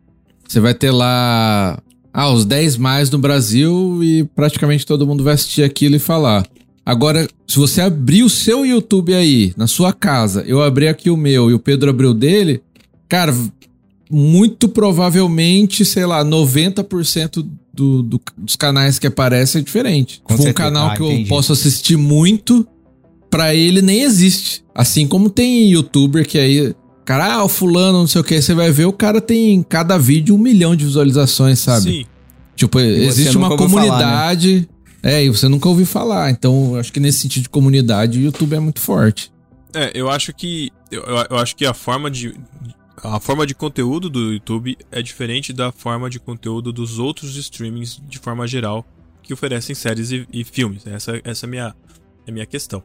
[SPEAKER 3] você vai ter lá ah, os 10 mais no Brasil e praticamente todo mundo vai assistir aquilo e falar. Agora, se você abrir o seu YouTube aí, na sua casa, eu abri aqui o meu e o Pedro abriu o dele, cara, muito provavelmente, sei lá, 90% do, do- dos canais que aparecem é diferente.
[SPEAKER 2] Com
[SPEAKER 3] um
[SPEAKER 2] certeza.
[SPEAKER 3] canal
[SPEAKER 2] Ah,
[SPEAKER 3] que eu
[SPEAKER 2] entendi.
[SPEAKER 3] posso assistir muito, pra ele nem existe. Assim como tem youtuber que aí, cara, ah, o fulano, não sei o que, você vai ver, o cara tem em cada vídeo um milhão de visualizações, sabe?
[SPEAKER 1] sim.
[SPEAKER 3] Tipo, existe uma
[SPEAKER 2] ouviu falar, né?
[SPEAKER 3] comunidade. É, e você nunca ouviu falar. Então, eu acho que nesse sentido de comunidade, o YouTube é muito forte.
[SPEAKER 1] É, eu acho que. Eu, eu- eu acho que a forma de. A forma de conteúdo do YouTube é diferente da forma de conteúdo dos outros streamings de forma geral que oferecem séries e, e filmes. Essa, essa é a minha, é minha questão.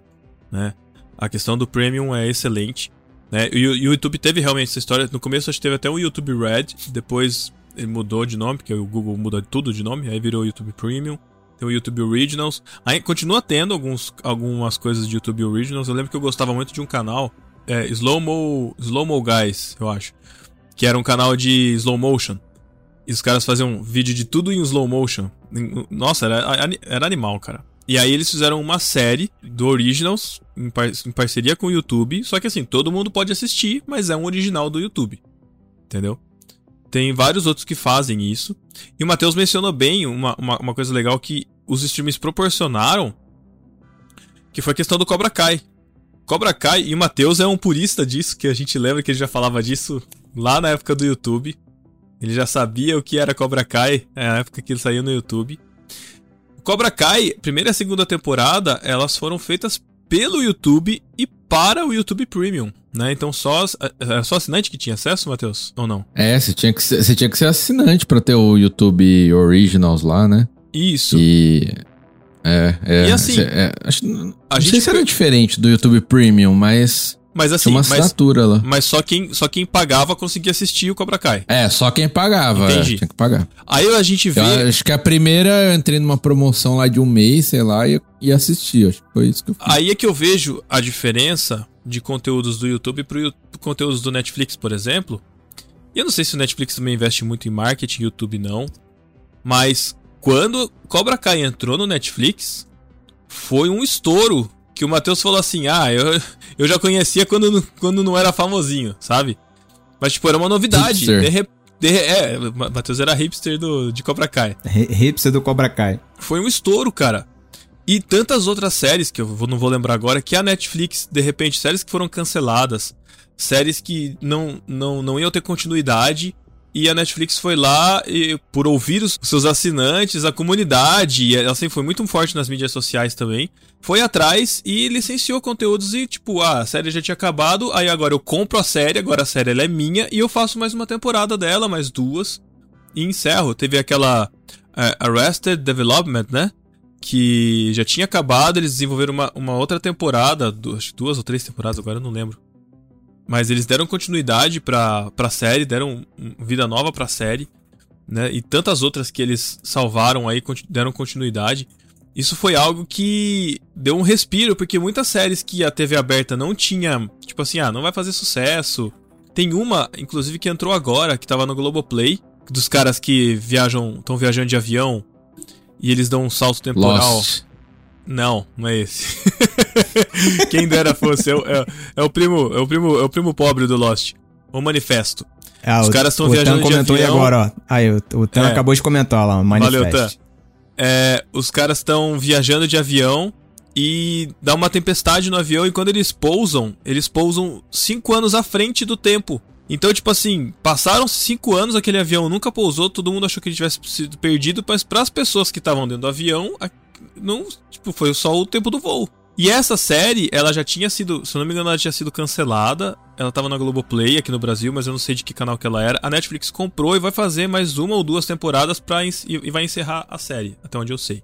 [SPEAKER 1] Né? A questão do Premium é excelente. Né? E o, e o YouTube teve realmente essa história. No começo acho que teve até o YouTube Red, depois ele mudou de nome, porque o Google muda tudo de nome, aí virou YouTube Premium. Tem o YouTube Originals. Aí continua tendo alguns, algumas coisas de YouTube Originals. Eu lembro que eu gostava muito de um canal, é, Slow Mo, Slow Mo Guys, eu acho. Que era um canal de slow motion. E os caras faziam vídeo de tudo em slow motion. Nossa, era, era animal, cara. E aí eles fizeram uma série do Originals em, par- em parceria com o YouTube. Só que assim, todo mundo pode assistir, mas é um original do YouTube. Entendeu? Tem vários outros que fazem isso. E o Matheus mencionou bem uma, uma, uma coisa legal que os streams proporcionaram, que foi a questão do Cobra Kai. Cobra Kai, e o Matheus é um purista disso, que a gente lembra que ele já falava disso lá na época do YouTube. Ele já sabia o que era Cobra Kai, é na época que ele saiu no YouTube. Cobra Kai, primeira e segunda temporada, elas foram feitas pelo YouTube e para o YouTube Premium, né? Então só era só assinante que tinha acesso, Matheus? Ou não?
[SPEAKER 3] É, você tinha que ser, você tinha que ser assinante pra ter o YouTube Originals lá, né?
[SPEAKER 1] Isso.
[SPEAKER 3] E. É, é.
[SPEAKER 1] E assim,
[SPEAKER 3] é, acho, não
[SPEAKER 1] a
[SPEAKER 3] sei
[SPEAKER 1] gente
[SPEAKER 3] se era
[SPEAKER 1] foi-
[SPEAKER 3] diferente do YouTube Premium, mas
[SPEAKER 1] Mas assim,
[SPEAKER 3] uma
[SPEAKER 1] mas,
[SPEAKER 3] assinatura lá.
[SPEAKER 1] mas só quem só quem pagava conseguia assistir o Cobra Kai.
[SPEAKER 3] É, só quem pagava. é,
[SPEAKER 1] Entendi.
[SPEAKER 3] tinha que pagar.
[SPEAKER 1] Aí a gente vê
[SPEAKER 3] Eu acho que a primeira eu entrei numa promoção lá de um mês, sei lá, e, e assisti. Acho que foi isso que eu fiz.
[SPEAKER 1] Aí é que eu vejo a diferença de conteúdos do YouTube para conteúdos do Netflix, por exemplo. E eu não sei se o Netflix também investe muito em marketing, YouTube não. Mas quando Cobra Kai entrou no Netflix, foi um estouro. Que o Matheus falou assim: Ah, eu, eu já conhecia quando, não- quando não era famosinho, sabe? Mas, tipo, era uma novidade. De re- de é, Matheus era hipster do, de Cobra Kai.
[SPEAKER 2] Hi- Hipster do Cobra Kai.
[SPEAKER 1] Foi um estouro, cara. E tantas outras séries que eu não vou lembrar agora, que a Netflix, de repente, séries que foram canceladas, séries que não, não, não iam ter continuidade, e a Netflix foi lá e, por ouvir os seus assinantes, a comunidade, e foi muito forte nas mídias sociais também, foi atrás e licenciou conteúdos e, tipo, ah, a série já tinha acabado, aí agora eu compro a série, agora a série ela é minha, e eu faço mais uma temporada dela, mais duas, e encerro. Teve aquela é, Arrested Development, né? Que já tinha acabado, eles desenvolveram uma, uma outra temporada, du- acho que duas ou três temporadas, agora eu não lembro. Mas eles deram continuidade pra, pra série, deram vida nova pra série, né? E tantas outras que eles salvaram aí, deram continuidade. isso foi algo que deu um respiro, porque muitas séries que a TV aberta não tinha, tipo assim, ah, não vai fazer sucesso. Tem uma, inclusive, que entrou agora, que tava no Globoplay, dos caras que viajam, estão viajando de avião e eles dão um salto temporal.
[SPEAKER 3] Lost.
[SPEAKER 1] Não, não é esse. Quem dera fosse, é, o- é- é o primo, é o primo, é o primo pobre do Lost. O Manifesto.
[SPEAKER 2] Ah,
[SPEAKER 1] Os
[SPEAKER 2] o-
[SPEAKER 1] caras tão
[SPEAKER 2] o
[SPEAKER 1] viajando
[SPEAKER 2] Tan
[SPEAKER 1] de
[SPEAKER 2] comentou aí
[SPEAKER 1] avião.
[SPEAKER 2] agora, ó. Aí, o, o Tan
[SPEAKER 1] É.
[SPEAKER 2] acabou de comentar lá, o
[SPEAKER 1] Valeu,
[SPEAKER 2] manifesto.
[SPEAKER 1] É, os caras estão viajando de avião e dá uma tempestade no avião e quando eles pousam, eles pousam cinco anos à frente do tempo. Então, tipo assim, passaram cinco anos, aquele avião nunca pousou, todo mundo achou que ele tivesse sido perdido, mas para as pessoas que estavam dentro do avião, não, tipo, foi só o tempo do voo. E essa série, ela já tinha sido, se eu não me engano, ela tinha sido cancelada. Ela tava na Globoplay aqui no Brasil, mas eu não sei de que canal que ela era. A Netflix comprou e vai fazer mais uma ou duas temporadas pra, e vai encerrar a série, até onde eu sei.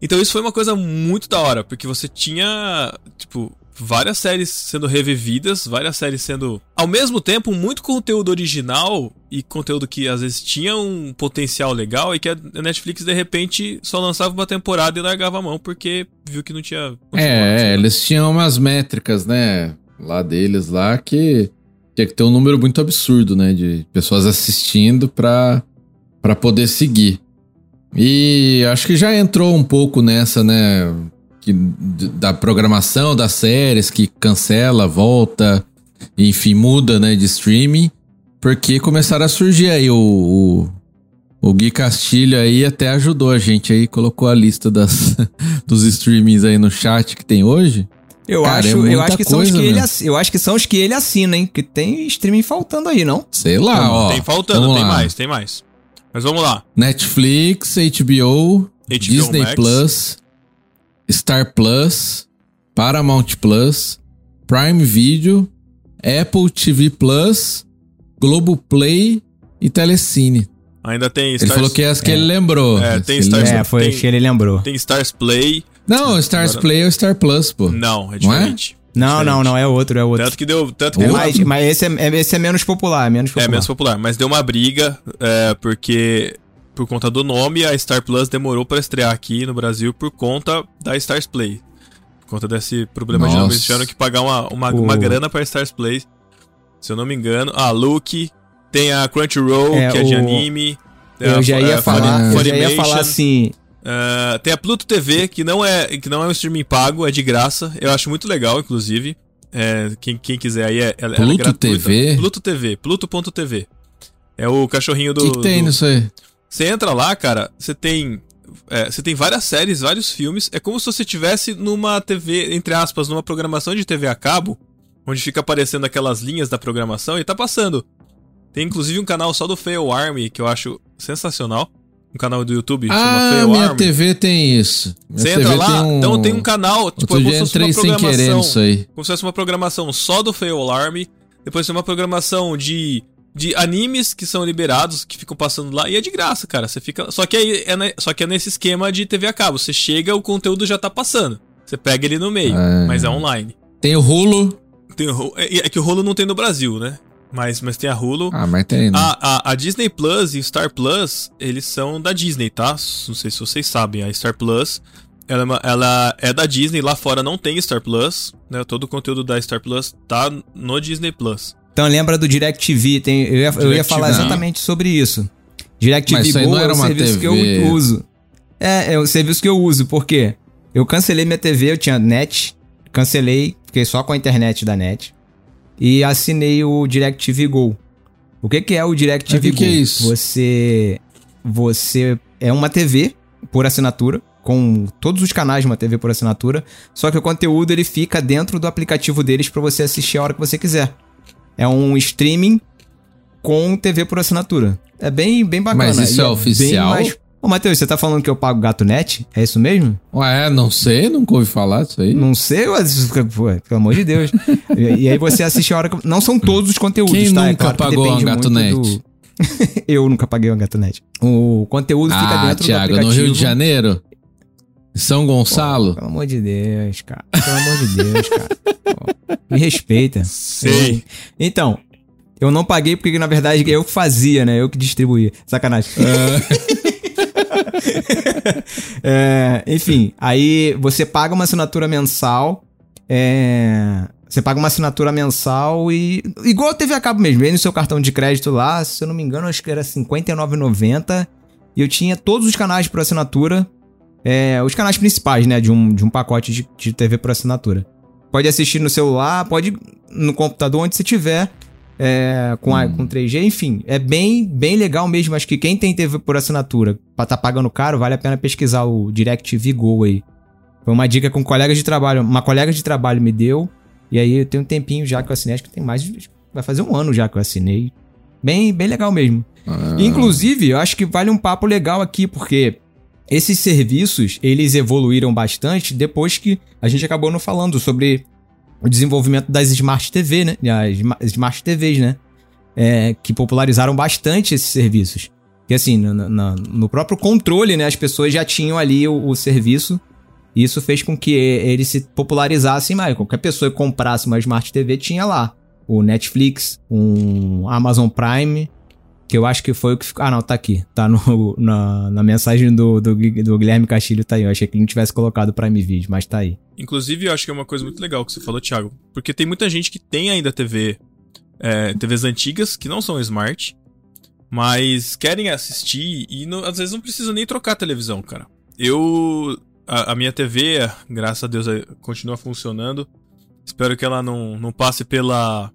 [SPEAKER 1] Então isso foi uma coisa muito da hora, porque você tinha, tipo, várias séries sendo revividas, várias séries sendo, ao mesmo tempo, muito conteúdo original e conteúdo que às vezes tinha um potencial legal e que a Netflix de repente só lançava uma temporada e largava a mão porque viu que não tinha.
[SPEAKER 3] É, é, eles tinham umas métricas, né? Lá deles, lá, que tinha que ter um número muito absurdo, né? De pessoas assistindo pra, pra poder seguir. E acho que já entrou um pouco nessa, né? Que, da programação das séries, que cancela, volta, enfim, muda, né? De streaming. Porque começaram a surgir aí o, o, o Gui Castilho aí até ajudou a gente aí, colocou a lista das, dos streamings aí no chat que tem hoje.
[SPEAKER 2] Eu,
[SPEAKER 3] Cara, é
[SPEAKER 2] acho, eu
[SPEAKER 3] muita
[SPEAKER 2] acho que são os que ele
[SPEAKER 3] né?
[SPEAKER 2] Eu acho que são os que ele assina, hein? Que tem streaming faltando aí, não?
[SPEAKER 3] Sei lá,
[SPEAKER 1] Não,
[SPEAKER 3] ó.
[SPEAKER 1] tem faltando, tem
[SPEAKER 3] lá.
[SPEAKER 1] mais, tem mais. Mas vamos lá.
[SPEAKER 3] Netflix, HBO, Disney
[SPEAKER 1] Max.
[SPEAKER 3] Plus, Star Plus, Paramount Plus, Prime Video, Apple TV Plus, Globoplay e Telecine.
[SPEAKER 1] Ainda tem
[SPEAKER 3] Ele
[SPEAKER 1] Stars,
[SPEAKER 3] falou que é as que ele lembrou.
[SPEAKER 1] É, tem Star-
[SPEAKER 3] ele-
[SPEAKER 2] É, foi
[SPEAKER 1] tem-
[SPEAKER 2] que ele lembrou.
[SPEAKER 1] tem Stars Play.
[SPEAKER 3] Não, Stars
[SPEAKER 1] Agora-
[SPEAKER 3] Play é o Star Plus, pô.
[SPEAKER 1] Não, é
[SPEAKER 3] Não é?
[SPEAKER 1] diferente.
[SPEAKER 2] Não,
[SPEAKER 1] Diferente.
[SPEAKER 2] não, não, é outro, é outro.
[SPEAKER 1] Tanto que deu. Tanto que
[SPEAKER 2] É
[SPEAKER 1] deu
[SPEAKER 2] mais- mas esse é, é- esse é menos popular, é menos
[SPEAKER 1] É
[SPEAKER 2] popular.
[SPEAKER 1] menos popular, mas deu uma briga, é, porque por conta do nome, a Star Plus demorou pra estrear aqui no Brasil por conta da Stars Play. Por conta desse problema de
[SPEAKER 3] Nossa.
[SPEAKER 1] nome, eles tiveram que pagar uma, uma,
[SPEAKER 2] O-
[SPEAKER 1] uma grana pra Stars Play. Se eu não me engano. Ah, Luke, tem a Crunchyroll,
[SPEAKER 2] É,
[SPEAKER 1] que é de
[SPEAKER 2] o-
[SPEAKER 1] anime.
[SPEAKER 2] Eu
[SPEAKER 1] a-
[SPEAKER 2] já ia
[SPEAKER 1] é,
[SPEAKER 2] falar, eu já ia falar assim.
[SPEAKER 1] é, tem a Pluto TV, que não, é, que não é um streaming pago, é de graça. Eu acho muito legal, inclusive. É, quem, quem quiser aí, é, ela, ela é
[SPEAKER 3] Pluto
[SPEAKER 1] gratuita.
[SPEAKER 3] TV?
[SPEAKER 1] Pluto TV, Pluto.tv. É o cachorrinho
[SPEAKER 3] O
[SPEAKER 1] do.
[SPEAKER 3] que, que tem
[SPEAKER 1] do-
[SPEAKER 3] nisso aí?
[SPEAKER 1] Você entra lá, cara, você tem. é, você tem várias séries, vários filmes. É como se você tivesse numa TV, entre aspas, numa programação de TV a cabo, onde fica aparecendo aquelas linhas da programação e tá passando. Tem inclusive um canal só do Fail Army, que eu acho sensacional. Um canal do YouTube chama
[SPEAKER 3] Ah,
[SPEAKER 1] Fail
[SPEAKER 3] minha
[SPEAKER 1] Army.
[SPEAKER 3] TV tem isso. Minha
[SPEAKER 1] Você
[SPEAKER 3] TV
[SPEAKER 1] entra lá,
[SPEAKER 3] tem um...
[SPEAKER 1] então tem um canal, tipo,
[SPEAKER 3] Outro
[SPEAKER 1] é como se fosse uma
[SPEAKER 3] querer
[SPEAKER 1] programação. Como se fosse uma programação só do Fail Army. Depois tem uma programação de, de animes que são liberados, que ficam passando lá. E é de graça, cara. Você fica. Só que, aí é, ne- só que é nesse esquema de TV a cabo. Você chega, o conteúdo já tá passando. Você pega ele no meio,
[SPEAKER 3] Ah.
[SPEAKER 1] mas é online.
[SPEAKER 3] Tem o Hulu.
[SPEAKER 1] Tem o é, é que o rolo não tem no Brasil, né? Mas, mas tem a Hulu.
[SPEAKER 3] Ah, mas tem, né?
[SPEAKER 1] A, a, a Disney Plus e o Star Plus, eles são da Disney, tá? Não sei se vocês sabem. A Star Plus, ela é, uma- ela é da Disney. Lá fora não tem Star Plus, né? Todo o conteúdo da Star Plus tá no Disney Plus.
[SPEAKER 2] Então lembra do DirecTV, tem, eu, ia, eu ia falar exatamente sobre isso. DirecTV Go
[SPEAKER 3] não era
[SPEAKER 2] é o serviço que
[SPEAKER 3] TV.
[SPEAKER 2] eu uso. É, é o serviço que eu uso, por quê? Eu cancelei minha TV, eu tinha net, cancelei, fiquei só com a internet da net e assinei o DirecTV Go. O que que é o DirecTV
[SPEAKER 3] que
[SPEAKER 2] Go?
[SPEAKER 3] que é isso?
[SPEAKER 2] Você você é uma TV por assinatura com todos os canais de uma TV por assinatura, só que o conteúdo ele fica dentro do aplicativo deles para você assistir a hora que você quiser. É um streaming com TV por assinatura. É bem, bem bacana.
[SPEAKER 3] Mas isso é
[SPEAKER 2] bem
[SPEAKER 3] oficial?
[SPEAKER 2] Ô, Matheus, você tá falando que eu pago Gato Net? É isso mesmo?
[SPEAKER 3] Ué, não sei, nunca ouvi falar disso aí.
[SPEAKER 2] Não sei, mas, pelo amor de Deus. e, e aí você assiste a hora que. Não são todos os conteúdos,
[SPEAKER 3] Quem
[SPEAKER 2] tá? É
[SPEAKER 3] nunca
[SPEAKER 2] claro que
[SPEAKER 3] pagou uma
[SPEAKER 2] muito
[SPEAKER 3] Gato
[SPEAKER 2] do- eu nunca paguei uma Gato Net. O conteúdo fica
[SPEAKER 3] ah,
[SPEAKER 2] dentro
[SPEAKER 3] Thiago,
[SPEAKER 2] do
[SPEAKER 3] no
[SPEAKER 2] aplicativo.
[SPEAKER 3] Rio de Janeiro? São Gonçalo?
[SPEAKER 2] Pelo amor de Deus, cara. Pelo amor de Deus, cara. Pô, me respeita.
[SPEAKER 1] Sei.
[SPEAKER 2] Então, eu não paguei porque, na verdade, eu que fazia, né? Eu que distribuía. Sacanagem. É, enfim, aí você paga uma assinatura mensal. É, você paga uma assinatura mensal e. Igual TV a cabo mesmo, vem no seu cartão de crédito lá, se eu não me engano, acho que era R$ 59,90. E eu tinha todos os canais por assinatura. É, os canais principais, né? De um, de um pacote de, de TV por assinatura. Pode assistir no celular, pode no computador, onde você tiver. É, com, a, com 3G, enfim, é bem, bem legal mesmo. Acho que quem tem TV por assinatura pra tá pagando caro, vale a pena pesquisar o DirecTV Go aí. Foi uma dica com colegas de trabalho, uma colega de trabalho me deu. E aí eu tenho um tempinho já que eu assinei, acho que tem mais de, vai fazer um ano já que eu assinei. Bem, bem legal mesmo.
[SPEAKER 3] Ah.
[SPEAKER 2] Inclusive, eu acho que vale um papo legal aqui, porque esses serviços, eles evoluíram bastante depois que a gente acabou não falando sobre o desenvolvimento das Smart TV, né? As Smart TVs, né? É, que popularizaram bastante esses serviços. Que assim, no, no, no, próprio controle, né? As pessoas já tinham ali o, o serviço. E isso fez com que ele se popularizasse mais. Qualquer pessoa que comprasse uma Smart TV tinha lá o Netflix, um Amazon Prime, que eu acho que foi o que ficou. Ah, não, tá aqui. Tá no, na, na mensagem do, do, do, Guilherme Castilho, tá aí. Eu achei que ele não tivesse colocado o Prime Video, mas tá aí.
[SPEAKER 1] Inclusive, eu acho que é uma coisa muito legal que você falou, Thiago. Porque tem muita gente que tem ainda TV. É, TVs antigas que não são smart, mas querem assistir e não, às vezes não precisa nem trocar a televisão, cara. Eu. A, a minha TV, graças a Deus, é, continua funcionando. Espero que ela não, não passe pela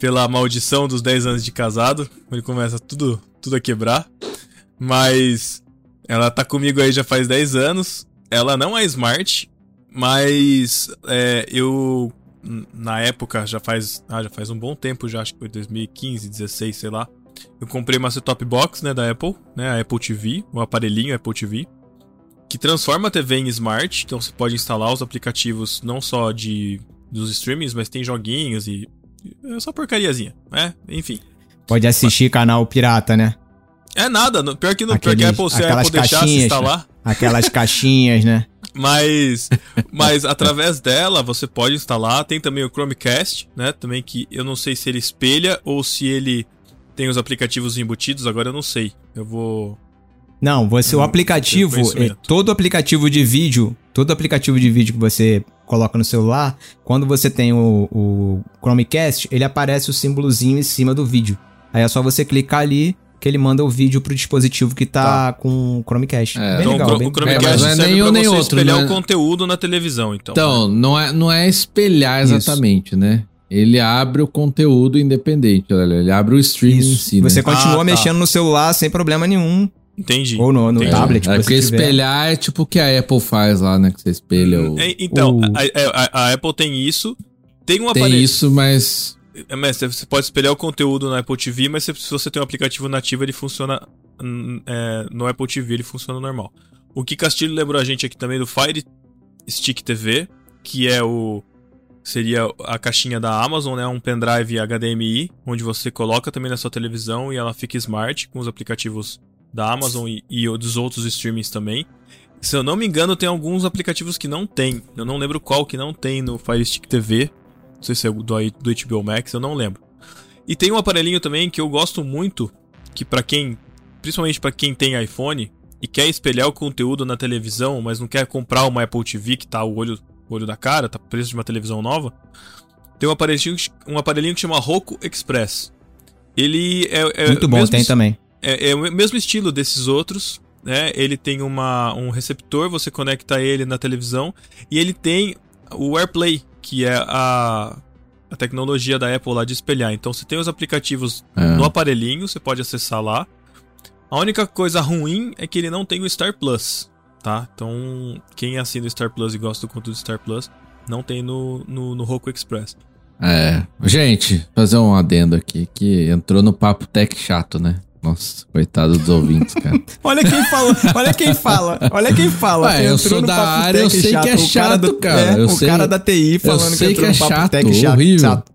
[SPEAKER 1] pela maldição dos 10 anos de casado. Ele começa tudo, tudo a quebrar. Mas ela tá comigo aí já faz 10 anos. Ela não é smart, mas é, eu na época já faz, ah, já faz um bom tempo já, acho que foi 2015, 16, sei lá. Eu comprei uma set-top box, né, da Apple, né, a Apple TV, um aparelhinho Apple TV, que transforma a TV em smart, então você pode instalar os aplicativos não só de dos streamings, mas tem joguinhos e é só porcariazinha, né? Enfim.
[SPEAKER 2] Pode assistir Mas... canal pirata, né?
[SPEAKER 1] É nada, pior que, no, Aqueles, pior que a Apple, se a Apple deixasse instalar.
[SPEAKER 2] Aquelas caixinhas, né?
[SPEAKER 1] Mas, mas através dela você pode instalar. Tem também o Chromecast, né? Também que eu não sei se ele espelha ou se ele tem os aplicativos embutidos. Agora eu não sei. Eu vou.
[SPEAKER 2] Não, você o aplicativo, é, todo aplicativo de vídeo, todo aplicativo de vídeo que você coloca no celular, quando você tem o, o Chromecast, ele aparece o símbolozinho em cima do vídeo. Aí é só você clicar ali que ele manda o vídeo pro dispositivo que tá, tá. com o Chromecast. É.
[SPEAKER 1] Bem então, legal, o, bem... o Chromecast é, não é nem um nem outro, espelhar né? o conteúdo na televisão, então.
[SPEAKER 3] Então, não é, não é espelhar exatamente, Isso. né? Ele abre o conteúdo independente, ele abre o stream Isso. em si.
[SPEAKER 2] Você né? continua ah, tá. mexendo no celular sem problema nenhum.
[SPEAKER 1] Entendi.
[SPEAKER 2] Ou no, no
[SPEAKER 1] Entendi.
[SPEAKER 2] tablet.
[SPEAKER 3] É, porque espelhar é tipo o que a Apple faz lá, né? Que você espelha o.
[SPEAKER 1] É, então, o... A, a, a, Apple tem isso. Tem um
[SPEAKER 3] aparelho. Tem isso, mas.
[SPEAKER 1] É, mas você pode espelhar o conteúdo na Apple TV, mas se, se você tem um aplicativo nativo, ele funciona. É, no Apple TV ele funciona normal. O que Castilho lembrou a gente aqui também do Fire Stick TV, que é o. Seria a caixinha da Amazon, né? Um pendrive HDMI, onde você coloca também na sua televisão e ela fica smart com os aplicativos da Amazon e, e dos outros streamings também. Se eu não me engano, tem alguns aplicativos que não tem. Eu não lembro qual que não tem no Fire Stick TV. Não sei se é do, do HBO Max, eu não lembro. E tem um aparelhinho também que eu gosto muito, que para quem, principalmente para quem tem iPhone e quer espelhar o conteúdo na televisão, mas não quer comprar uma Apple TV que tá o olho, o olho da cara, tá preço de uma televisão nova, tem um aparelhinho, um aparelhinho que chama Roku Express. Ele é, é
[SPEAKER 2] muito bom, tem também
[SPEAKER 1] é, é o mesmo estilo desses outros, né? Ele tem uma, um receptor, você conecta ele na televisão e ele tem o AirPlay, que é a, a tecnologia da Apple lá de espelhar. Então você tem os aplicativos é. no aparelhinho, você pode acessar lá. A única coisa ruim é que ele não tem o Star Plus, tá? Então quem assina o Star Plus e gosta do conteúdo do Star Plus não tem no, no, no Roku Express.
[SPEAKER 3] É, gente, fazer um adendo aqui que entrou no papo tech chato, né? Nossa, coitado dos ouvintes, cara.
[SPEAKER 2] olha quem fala, olha quem fala, olha quem fala.
[SPEAKER 3] Ué, eu sou da área, eu sei chato, que é chato, cara. É,
[SPEAKER 2] o
[SPEAKER 3] sei,
[SPEAKER 2] cara da TI falando
[SPEAKER 3] eu sei que, que é chato, chato, horrível. Chato.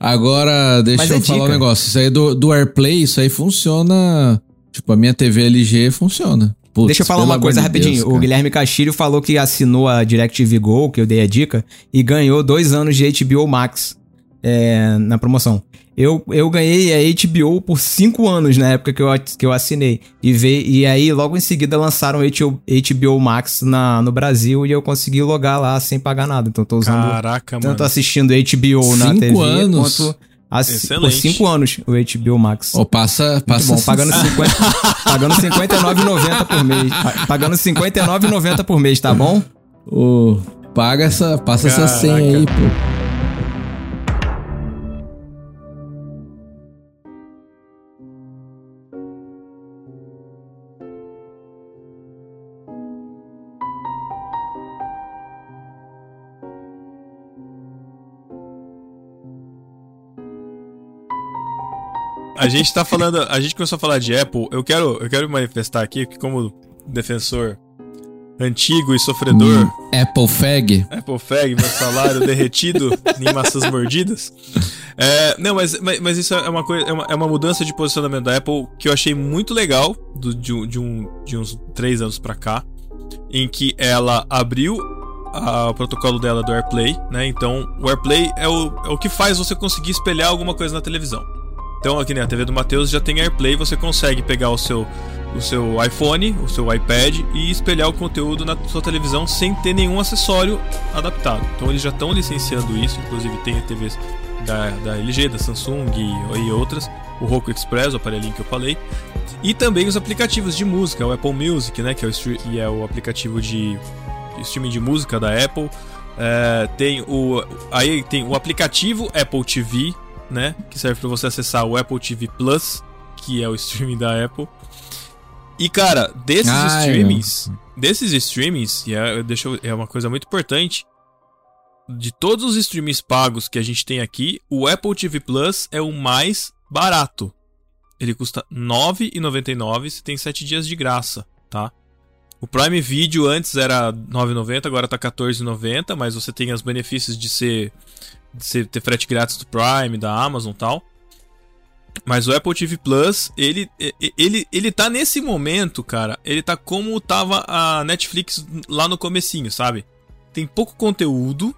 [SPEAKER 3] Agora, deixa Mas eu é falar dica. um negócio. Isso aí do, do AirPlay, isso aí funciona. Tipo, a minha TV LG funciona.
[SPEAKER 2] Putz, Deixa eu falar uma coisa rapidinho. Deus, o Guilherme Castilho falou que assinou a DirecTV Go, que eu dei a dica, e ganhou dois anos de HBO Max. É, na promoção. Eu, eu ganhei a HBO por 5 anos na época que eu, que eu assinei. E, veio, e aí, logo em seguida, lançaram HBO, HBO Max na, no Brasil e eu consegui logar lá sem pagar nada. Então, tô usando.
[SPEAKER 1] Caraca,
[SPEAKER 2] tanto
[SPEAKER 1] mano.
[SPEAKER 2] assistindo HBO na
[SPEAKER 3] Cinco
[SPEAKER 2] TV
[SPEAKER 3] anos?
[SPEAKER 2] quanto. assi-
[SPEAKER 1] Excelente.
[SPEAKER 2] Por 5 anos o HBO Max.
[SPEAKER 3] Ô, passa,
[SPEAKER 2] Muito
[SPEAKER 3] passa.
[SPEAKER 2] bom, pagando 50, pagando 59,90 por mês. Pa- Pagando 59,90 por mês, tá bom?
[SPEAKER 3] Ô, paga essa, passa essa
[SPEAKER 1] Caraca.
[SPEAKER 3] senha aí, pô.
[SPEAKER 1] A gente tá falando, a gente começou a falar de Apple. Eu quero, eu quero manifestar aqui que como defensor antigo e sofredor,
[SPEAKER 3] Apple Fag.
[SPEAKER 1] Apple Fag, meu salário derretido em maçãs mordidas. É, não, mas, mas, mas isso é uma coisa, é uma, é uma mudança de posicionamento da Apple que eu achei muito legal do- de, de, um, de uns três anos pra cá, em que ela abriu a- o protocolo dela do AirPlay, né? Então, o AirPlay é o, é o que faz você conseguir espelhar alguma coisa na televisão. Então, aqui na TV do Matheus já tem AirPlay, você consegue pegar o seu, o seu iPhone, o seu iPad e espelhar o conteúdo na sua televisão sem ter nenhum acessório adaptado. Então, eles já estão licenciando isso, inclusive tem TVs da, da LG, da Samsung e, e outras, o Roku Express, o aparelhinho que eu falei, e também os aplicativos de música, o Apple Music, né, que é o, é o aplicativo de, de streaming de música da Apple. É, tem o aí tem o aplicativo Apple TV, né, que serve para você acessar o Apple TV Plus, que é o streaming da Apple. E cara, desses
[SPEAKER 3] Ai,
[SPEAKER 1] streamings, desses streamings, e é, deixa eu- é uma coisa muito importante, de todos os streamings pagos que a gente tem aqui, o Apple TV Plus é o mais barato. Ele custa R$ 9,99 você tem 7 dias de graça, tá? O Prime Video antes era R$ 9,90, agora tá R$ 14,90, mas você tem os benefícios de ser, de ter frete grátis do Prime, da Amazon e tal. Mas o Apple TV Plus, ele, ele, ele tá nesse momento, cara, ele tá como tava a Netflix lá no comecinho, sabe? Tem pouco conteúdo,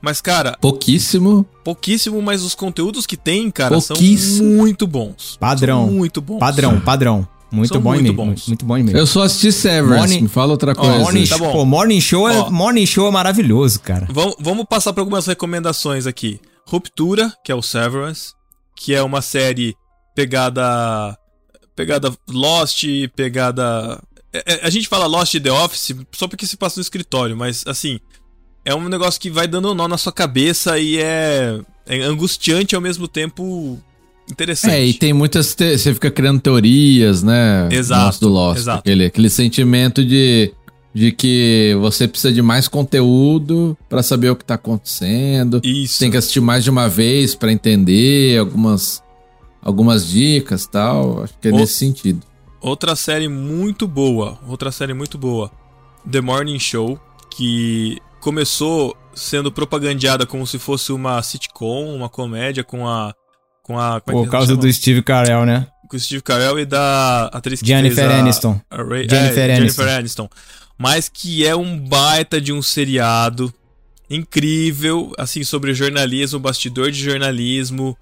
[SPEAKER 1] mas, cara,
[SPEAKER 3] Pouquíssimo.
[SPEAKER 1] pouquíssimo, mas os conteúdos que tem, cara, são muito bons.
[SPEAKER 2] Padrão.
[SPEAKER 1] São muito bons.
[SPEAKER 2] Padrão, padrão. Muito
[SPEAKER 1] São
[SPEAKER 2] bom
[SPEAKER 1] muito
[SPEAKER 2] mesmo.
[SPEAKER 1] bons.
[SPEAKER 2] Muito, bom mesmo.
[SPEAKER 3] Eu só assisti Severance.
[SPEAKER 2] Morning-
[SPEAKER 3] Me fala outra coisa.
[SPEAKER 2] Morning,
[SPEAKER 1] tá bom.
[SPEAKER 2] pô, morning show é,
[SPEAKER 1] Ó.
[SPEAKER 2] morning show é maravilhoso, cara.
[SPEAKER 1] Vamos, vamos passar para algumas recomendações aqui. Ruptura, que é o Severance, que é uma série pegada pegada Lost, pegada é- é- a gente fala Lost e The Office só porque se passa no escritório, mas assim, é um negócio que vai dando um nó na sua cabeça e é, é angustiante ao mesmo tempo interessante.
[SPEAKER 3] É, e tem muitas. te- Você fica criando teorias, né?
[SPEAKER 1] Exato,
[SPEAKER 3] Nossa, do Lost.
[SPEAKER 1] exato.
[SPEAKER 3] Aquele, aquele sentimento de, de que você precisa de mais conteúdo pra saber o que tá acontecendo.
[SPEAKER 1] Isso.
[SPEAKER 3] Tem que assistir mais de uma vez pra entender algumas, algumas dicas e tal. Acho que é
[SPEAKER 1] O-
[SPEAKER 3] nesse sentido.
[SPEAKER 1] Outra série muito boa, outra série muito boa, The Morning Show, que começou sendo propagandeada como se fosse uma sitcom, uma comédia com a com a que
[SPEAKER 2] Por causa do Steve Carell, né?
[SPEAKER 1] com o Steve Carell e da atriz que
[SPEAKER 2] Jennifer
[SPEAKER 1] fez a,
[SPEAKER 2] Aniston.
[SPEAKER 1] a Ray-
[SPEAKER 2] Jennifer
[SPEAKER 1] é,
[SPEAKER 2] Aniston.
[SPEAKER 1] Jennifer Aniston. Mas que é um baita de um seriado incrível, assim, sobre jornalismo, bastidor de jornalismo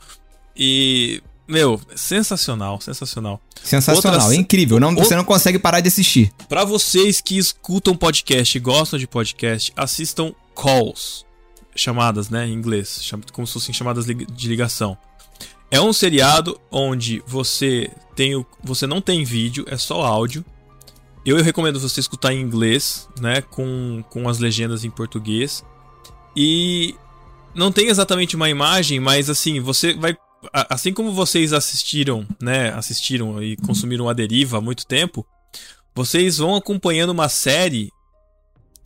[SPEAKER 1] e meu, sensacional, sensacional.
[SPEAKER 2] Sensacional, é incrível. Não,
[SPEAKER 1] o-
[SPEAKER 2] Você não consegue parar de assistir.
[SPEAKER 1] Pra vocês que escutam podcast e gostam de podcast, assistam calls, chamadas, né, em inglês, como se fossem chamadas de ligação. É um seriado onde você tem o, você não tem vídeo, é só áudio. Eu recomendo você escutar em inglês, né, com, com as legendas em português. E não tem exatamente uma imagem, mas assim, você vai assim como vocês assistiram, né, assistiram e consumiram a deriva há muito tempo, vocês vão acompanhando uma série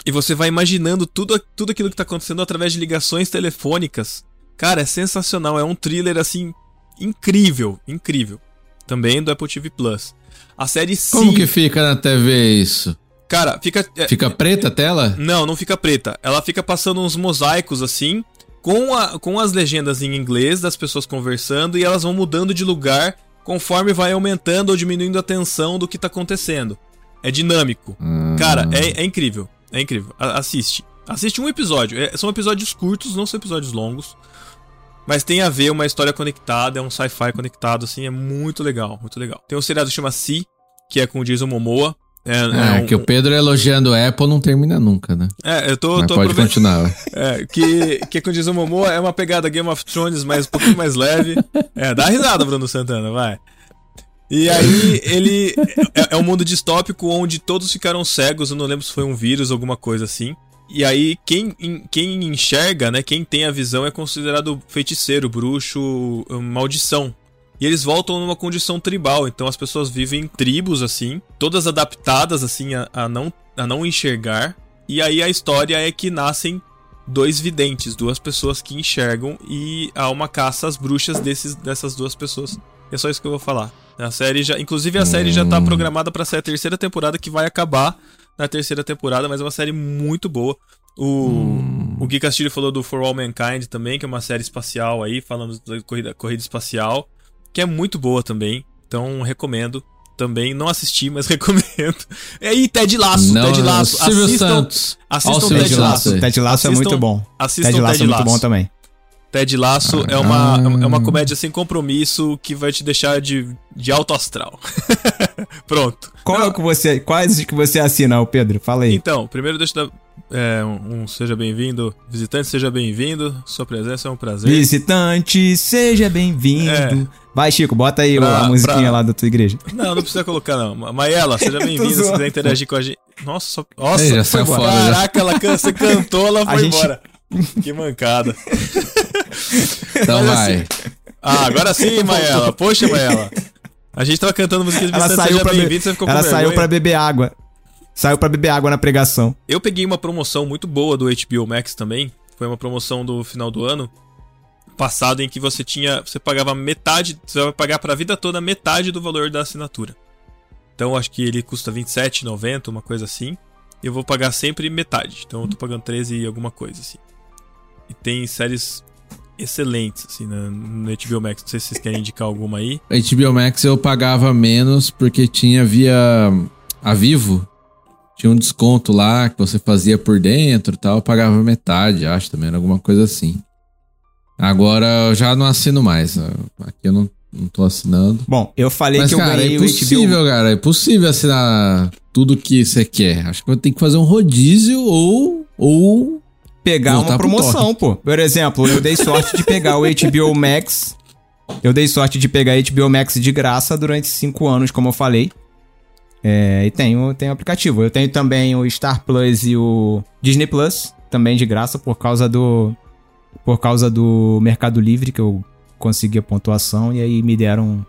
[SPEAKER 1] e você vai imaginando tudo, tudo aquilo que tá acontecendo através de ligações telefônicas. Cara, é sensacional, é um thriller assim incrível, incrível. Também do Apple TV Plus. A série
[SPEAKER 3] Como que fica na TV isso?
[SPEAKER 1] cara, fica é,
[SPEAKER 3] Fica preta a tela?
[SPEAKER 1] não, não fica preta. Ela fica passando uns mosaicos assim, com, a, com as legendas em inglês das pessoas conversando e elas vão mudando de lugar conforme vai aumentando ou diminuindo a tensão do que tá acontecendo. É dinâmico.
[SPEAKER 3] Hum.
[SPEAKER 1] Cara, é, é incrível. É incrível. A- assiste. Assiste um episódio. É- são episódios curtos, não são episódios longos. Mas tem a ver uma história conectada, é um sci-fi conectado, assim, é muito legal, muito legal. Tem um seriado que chama Si, que é com o Jason Momoa. É,
[SPEAKER 3] É,
[SPEAKER 1] é um-
[SPEAKER 3] que o Pedro elogiando o Apple não termina nunca, né?
[SPEAKER 1] é, eu tô,
[SPEAKER 3] Mas
[SPEAKER 1] tô
[SPEAKER 3] pode continuar.
[SPEAKER 1] É, que, que com o Jason Momoa é uma pegada Game of Thrones, mas um pouquinho mais leve. É, dá risada, Bruno Santana, vai. E aí, ele. É, é um mundo distópico onde todos ficaram cegos. Eu não lembro se foi um vírus, alguma coisa assim. E aí, quem, quem enxerga, né? Quem tem a visão é considerado feiticeiro, bruxo, maldição. E eles voltam numa condição tribal. Então as pessoas vivem em tribos, assim, todas adaptadas, assim, a, a não, a não enxergar. E aí a história é que nascem dois videntes, duas pessoas que enxergam e há uma caça às bruxas desses, dessas duas pessoas. É só isso que eu vou falar. A série já, inclusive a série já tá programada pra ser a terceira temporada que vai acabar na terceira temporada, mas é uma série muito boa. O, o Gui Castilho falou do For All Mankind também, que é uma série espacial aí, falando da corrida, corrida espacial, que é muito boa também. Então recomendo também. Não assisti, mas recomendo. E aí, Ted Laço,
[SPEAKER 3] Não,
[SPEAKER 1] Ted Laço.
[SPEAKER 3] Silvio
[SPEAKER 1] assistam,
[SPEAKER 3] Santos.
[SPEAKER 1] assistam Ted
[SPEAKER 2] Ted
[SPEAKER 1] Laço.
[SPEAKER 2] Ted Laço é
[SPEAKER 1] Assistam-
[SPEAKER 2] muito bom.
[SPEAKER 1] Assistam
[SPEAKER 2] Ted Laço é muito bom também.
[SPEAKER 1] Ted Laço é, uma,
[SPEAKER 3] Ah.
[SPEAKER 1] é uma comédia sem compromisso que vai te deixar de, de alto astral. Pronto.
[SPEAKER 2] Qual é o que você, quais que você assina, Pedro? Fala aí.
[SPEAKER 1] Então, primeiro deixa eu dar é, um, um seja bem-vindo. Visitante, seja bem-vindo. Sua presença é um prazer.
[SPEAKER 2] Visitante, seja bem-vindo.
[SPEAKER 1] É.
[SPEAKER 2] Vai, Chico, bota aí
[SPEAKER 1] Pra-
[SPEAKER 2] a musiquinha
[SPEAKER 1] pra-
[SPEAKER 2] lá da tua igreja.
[SPEAKER 1] Não, não precisa colocar, não. Ma- Maela, seja bem-vinda. Se quiser interagir com a gente. Nossa, só- nossa,
[SPEAKER 3] Ei, já
[SPEAKER 1] foi
[SPEAKER 3] fora, já.
[SPEAKER 1] Caraca, ela can- você cantou, ela
[SPEAKER 2] A
[SPEAKER 1] foi
[SPEAKER 2] gente-
[SPEAKER 1] embora. Que mancada.
[SPEAKER 3] Então vai.
[SPEAKER 1] assim, Ah, agora sim, Maela. Poxa, Maela. A gente tava cantando música de
[SPEAKER 2] Ela saiu pra,
[SPEAKER 1] bem-vindo,
[SPEAKER 2] be...
[SPEAKER 1] você ficou
[SPEAKER 2] ela saiu pra beber água. Saiu pra beber água na pregação.
[SPEAKER 1] Eu peguei uma promoção muito boa do HBO Max também. Foi uma promoção do final do ano passado em que você tinha, você pagava metade, você vai pagar pra vida toda metade do valor da assinatura. Então acho que ele custa 27,90, uma coisa assim. E eu vou pagar sempre metade. Então eu tô pagando 13 e alguma coisa assim. E tem séries excelentes assim na- no HBO Max. Não sei se vocês querem indicar alguma aí.
[SPEAKER 3] HBO Max eu pagava menos porque tinha via a Vivo. Tinha um desconto lá que você fazia por dentro e tal. Eu pagava metade, acho também, era alguma coisa assim. Agora eu já não assino mais. Aqui eu não, não tô assinando.
[SPEAKER 2] Bom, eu falei
[SPEAKER 3] Mas,
[SPEAKER 2] que eu
[SPEAKER 3] cara,
[SPEAKER 2] ganhei
[SPEAKER 3] é
[SPEAKER 2] o HBO.
[SPEAKER 3] impossível, cara. É possível assinar tudo que você quer. Acho que tem que fazer um rodízio ou. ou
[SPEAKER 2] pegar
[SPEAKER 3] Voltar
[SPEAKER 2] uma
[SPEAKER 3] pro
[SPEAKER 2] promoção, pô. Por exemplo, eu dei sorte de pegar o HBO Max. Eu dei sorte de pegar HBO Max de graça durante cinco anos, como eu falei. É, e tenho, tenho aplicativo. Eu tenho também o Star Plus e o Disney Plus, também de graça, por causa do. Por causa do Mercado Livre, que eu consegui a pontuação, e aí me deram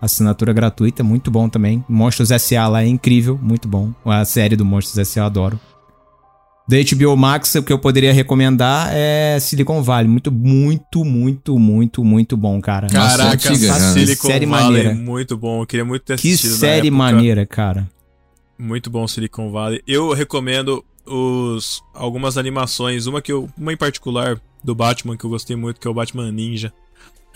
[SPEAKER 2] assinatura gratuita, muito bom também. Monstros S.A. lá é incrível, muito bom. A série do Monstros S.A. eu adoro. Da HBO Max, o que eu poderia recomendar é Silicon Valley. Muito, muito, muito, muito, muito bom, cara.
[SPEAKER 3] Nossa,
[SPEAKER 1] Caraca,
[SPEAKER 3] né?
[SPEAKER 1] Silicon
[SPEAKER 2] Série
[SPEAKER 1] Valley,
[SPEAKER 2] maneira.
[SPEAKER 1] muito bom. Eu queria muito ter
[SPEAKER 2] Que
[SPEAKER 1] assistido na
[SPEAKER 2] série maneira, cara.
[SPEAKER 1] Muito bom Silicon Valley. Eu recomendo os algumas animações, uma que eu, uma em particular do Batman que eu gostei muito, que é o Batman Ninja.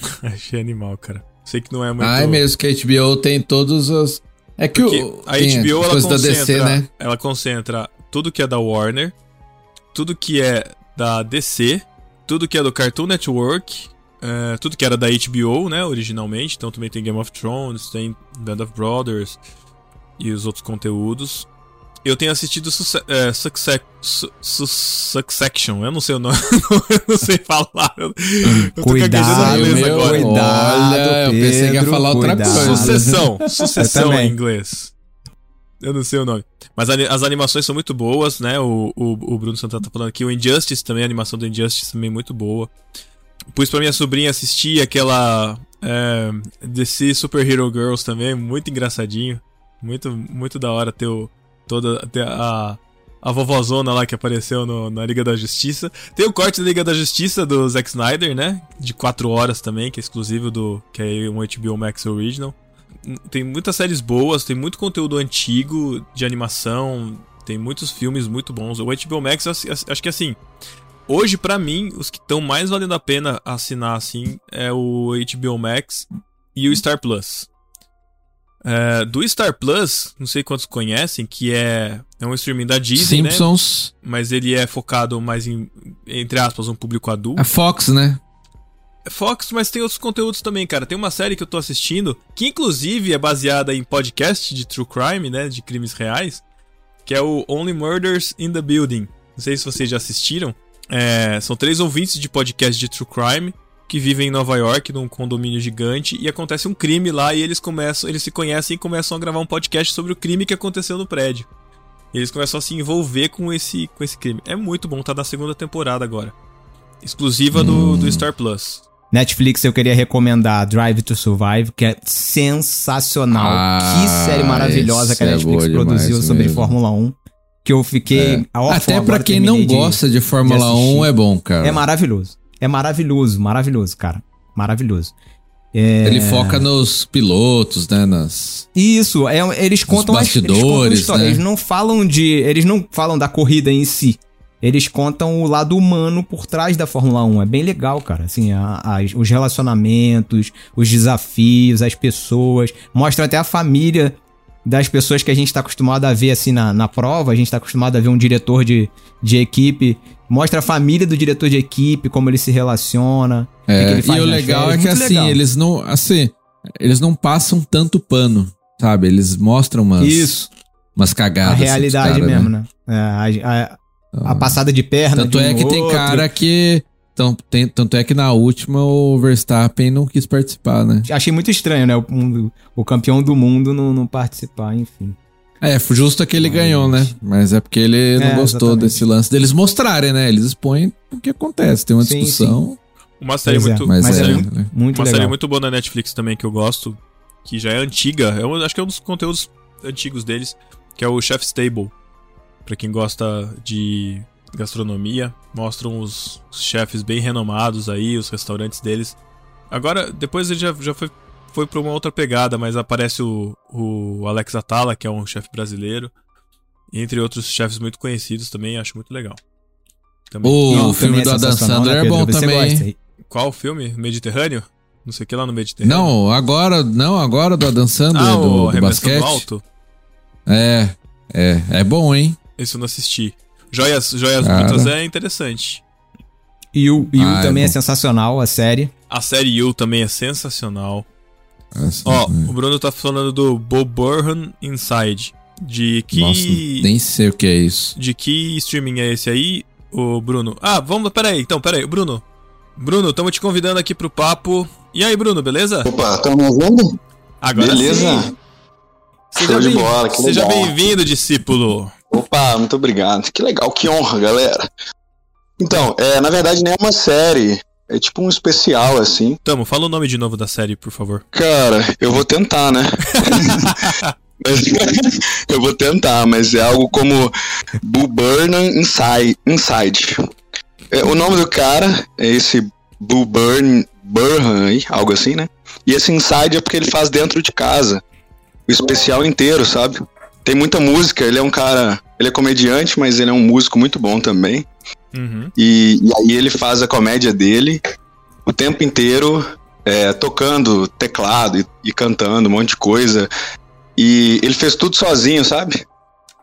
[SPEAKER 1] Achei animal, cara. Sei que não é muito
[SPEAKER 3] Ah, é mesmo que a HBO tem todos os. É que
[SPEAKER 1] porque
[SPEAKER 3] o.
[SPEAKER 1] a HBO ela concentra,
[SPEAKER 3] DC, né?
[SPEAKER 1] ela concentra tudo que é da Warner, tudo que é da DC, tudo que é do Cartoon Network, é, tudo que era da HBO, né, originalmente. Então também tem Game of Thrones, tem Band of Brothers e os outros conteúdos. Eu tenho assistido Suce é, Succe- Su- Su- Succession, eu não sei o nome, eu não sei falar. Eu, tô
[SPEAKER 2] Cuidado,
[SPEAKER 3] meu,
[SPEAKER 1] agora.
[SPEAKER 2] Cuidado,
[SPEAKER 3] Olha, eu pensei que ia
[SPEAKER 2] Pedro,
[SPEAKER 3] falar outra
[SPEAKER 2] cuidado.
[SPEAKER 3] coisa.
[SPEAKER 1] Sucessão. Sucessão em inglês. Eu não sei o nome. Mas as animações são muito boas, né? O, o, o Bruno Santana tá falando aqui. O Injustice também, a animação do Injustice também é muito boa. Pus pra minha sobrinha assistir aquela é, DC Super Hero Girls também, muito engraçadinho. Muito, muito da hora ter o, toda ter a, a vovozona lá que apareceu no- na Liga da Justiça. Tem o corte da Liga da Justiça do Zack Snyder, né? De 4 horas também, que é exclusivo do. que é um HBO Max Original. Tem muitas séries boas, tem muito conteúdo antigo de animação, tem muitos filmes muito bons. O HBO Max, acho que assim. Hoje, pra mim, os que estão mais valendo a pena assinar assim é o HBO Max e o Star Plus. É, do Star Plus, não sei quantos conhecem, que é, é um streaming da Disney, né?
[SPEAKER 3] Simpsons.
[SPEAKER 1] Mas ele é focado mais em, entre aspas, um público adulto.
[SPEAKER 3] A Fox, né?
[SPEAKER 1] Fox, mas tem outros conteúdos também, cara. Tem uma série que eu tô assistindo, que inclusive é baseada em podcast de true crime, né? De crimes reais, que é o Only Murders in the Building. Não sei se vocês já assistiram. É, são três ouvintes de podcast de true crime que vivem em Nova York, num condomínio gigante, e acontece um crime lá e eles começam, eles se conhecem e começam a gravar um podcast sobre o crime que aconteceu no prédio. E eles começam a se envolver com esse, com esse crime. É muito bom, tá na segunda temporada agora. Exclusiva do, do Star Plus.
[SPEAKER 2] Netflix eu queria recomendar Drive to Survive, que é sensacional.
[SPEAKER 3] Ah,
[SPEAKER 2] que série maravilhosa que a
[SPEAKER 3] é
[SPEAKER 2] Netflix
[SPEAKER 3] boa
[SPEAKER 2] produziu sobre
[SPEAKER 3] mesmo.
[SPEAKER 2] Fórmula 1. Que eu fiquei. órfão
[SPEAKER 3] Até pra quem não
[SPEAKER 2] de-
[SPEAKER 3] gosta de Fórmula
[SPEAKER 2] assistir.
[SPEAKER 3] 1 é bom, cara.
[SPEAKER 2] É maravilhoso. É maravilhoso, maravilhoso, cara. Maravilhoso. É...
[SPEAKER 3] Ele foca nos pilotos, né? Nas...
[SPEAKER 2] Isso, é, eles contam as- eles contam a
[SPEAKER 3] bastidores,
[SPEAKER 2] história.
[SPEAKER 3] né?
[SPEAKER 2] Eles não falam de. Eles não falam da corrida em si. Eles contam o lado humano por trás da Fórmula 1. É bem legal, cara. Assim, a- as- os relacionamentos, os desafios, as pessoas. Mostra até a família das pessoas que a gente tá acostumado a ver assim na, na prova. A gente tá acostumado a ver um diretor de, de equipe. Mostra a família do diretor de equipe, como ele se relaciona.
[SPEAKER 3] É,
[SPEAKER 2] que
[SPEAKER 3] e o legal
[SPEAKER 2] férias.
[SPEAKER 3] é que
[SPEAKER 2] Muito
[SPEAKER 3] assim,
[SPEAKER 2] legal.
[SPEAKER 3] eles não. Assim, eles não passam tanto pano, sabe? Eles mostram umas,
[SPEAKER 2] Isso,
[SPEAKER 3] umas cagadas.
[SPEAKER 2] a
[SPEAKER 3] assim,
[SPEAKER 2] realidade
[SPEAKER 3] caras,
[SPEAKER 2] mesmo,
[SPEAKER 3] né?
[SPEAKER 2] né? É, a- a, a passada de perna.
[SPEAKER 3] Tanto
[SPEAKER 2] de um
[SPEAKER 3] é que tem
[SPEAKER 2] outro.
[SPEAKER 3] cara que. Então, tem, tanto é que na última o Verstappen não quis participar, né?
[SPEAKER 2] Achei muito estranho, né? O, um- o campeão do mundo não, não participar, enfim.
[SPEAKER 3] É, justo que ele
[SPEAKER 2] Mas-
[SPEAKER 3] ganhou, né? Mas é porque ele não
[SPEAKER 2] É,
[SPEAKER 3] gostou
[SPEAKER 2] exatamente.
[SPEAKER 3] desse lance deles mostrarem, né? Eles expõem o que acontece. Tem uma
[SPEAKER 2] Sim,
[SPEAKER 3] discussão.
[SPEAKER 1] Uma série
[SPEAKER 2] é,
[SPEAKER 1] muito.
[SPEAKER 3] Mas,
[SPEAKER 2] Mas
[SPEAKER 3] é,
[SPEAKER 2] é
[SPEAKER 3] muito...
[SPEAKER 2] Muito
[SPEAKER 1] Uma
[SPEAKER 2] legal.
[SPEAKER 1] série muito boa na Netflix também que eu gosto, que já é antiga, eu acho que é um dos conteúdos antigos deles, que é o Chef's Table. Pra quem gosta de gastronomia, mostram os chefes bem renomados aí, os restaurantes deles. Agora, depois ele já, já foi, foi pra uma outra pegada, mas aparece o, o Alex Atala, que é um chefe brasileiro, entre outros chefes muito conhecidos também, acho muito legal. Também.
[SPEAKER 3] O
[SPEAKER 2] Não,
[SPEAKER 3] filme do Adam
[SPEAKER 2] sensacional,
[SPEAKER 3] Sandler
[SPEAKER 2] né,
[SPEAKER 3] é bom também.
[SPEAKER 1] Qual filme? Mediterrâneo? Não sei o que lá no Mediterrâneo.
[SPEAKER 3] Não, agora, não, agora do Adam Sandler,
[SPEAKER 1] ah,
[SPEAKER 3] do, do basquete.
[SPEAKER 1] Alto?
[SPEAKER 3] É, é, é bom, hein?
[SPEAKER 1] Esse eu não assisti. Joias, Joias
[SPEAKER 3] Cara.
[SPEAKER 1] Brutas é interessante.
[SPEAKER 2] E o, e o
[SPEAKER 3] Ah, é
[SPEAKER 2] também é,
[SPEAKER 3] bom.
[SPEAKER 2] sensacional, a série.
[SPEAKER 1] A série You também é sensacional.
[SPEAKER 3] Assim,
[SPEAKER 1] Ó, o Bruno tá falando do Bob Burhan Inside. De que.
[SPEAKER 3] Nossa, nem sei o que é isso.
[SPEAKER 1] De que streaming é esse aí, o Bruno? Ah, vamos. Pera aí, então, pera aí. Bruno. Bruno, estamos te convidando aqui pro papo. E aí, Bruno, beleza?
[SPEAKER 4] Opa, estão me ouvindo?
[SPEAKER 1] Agora
[SPEAKER 4] Beleza?
[SPEAKER 1] sim. Seja
[SPEAKER 4] Show de
[SPEAKER 1] bem-
[SPEAKER 4] bola, que
[SPEAKER 1] Seja bem-vindo, discípulo.
[SPEAKER 4] Opa, muito obrigado. Que legal, que honra, galera. Então, é, na verdade, nem é uma série. É tipo um especial, assim.
[SPEAKER 1] Tamo, fala o nome de novo da série, por favor.
[SPEAKER 4] Cara, eu vou tentar, né? Mas- eu vou tentar, mas é algo como Boo Burnham Inside. Inside. É, o nome do cara é esse Boo Burn, Burnham, aí, algo assim, né? E esse Inside é porque ele faz dentro de casa. O especial inteiro, sabe? Tem muita música, ele é um cara. Ele é comediante, mas ele é um músico muito bom também.
[SPEAKER 1] Uhum.
[SPEAKER 4] E, e aí ele faz a comédia dele o tempo inteiro é, tocando teclado e, e cantando um monte de coisa. E ele fez tudo sozinho, sabe?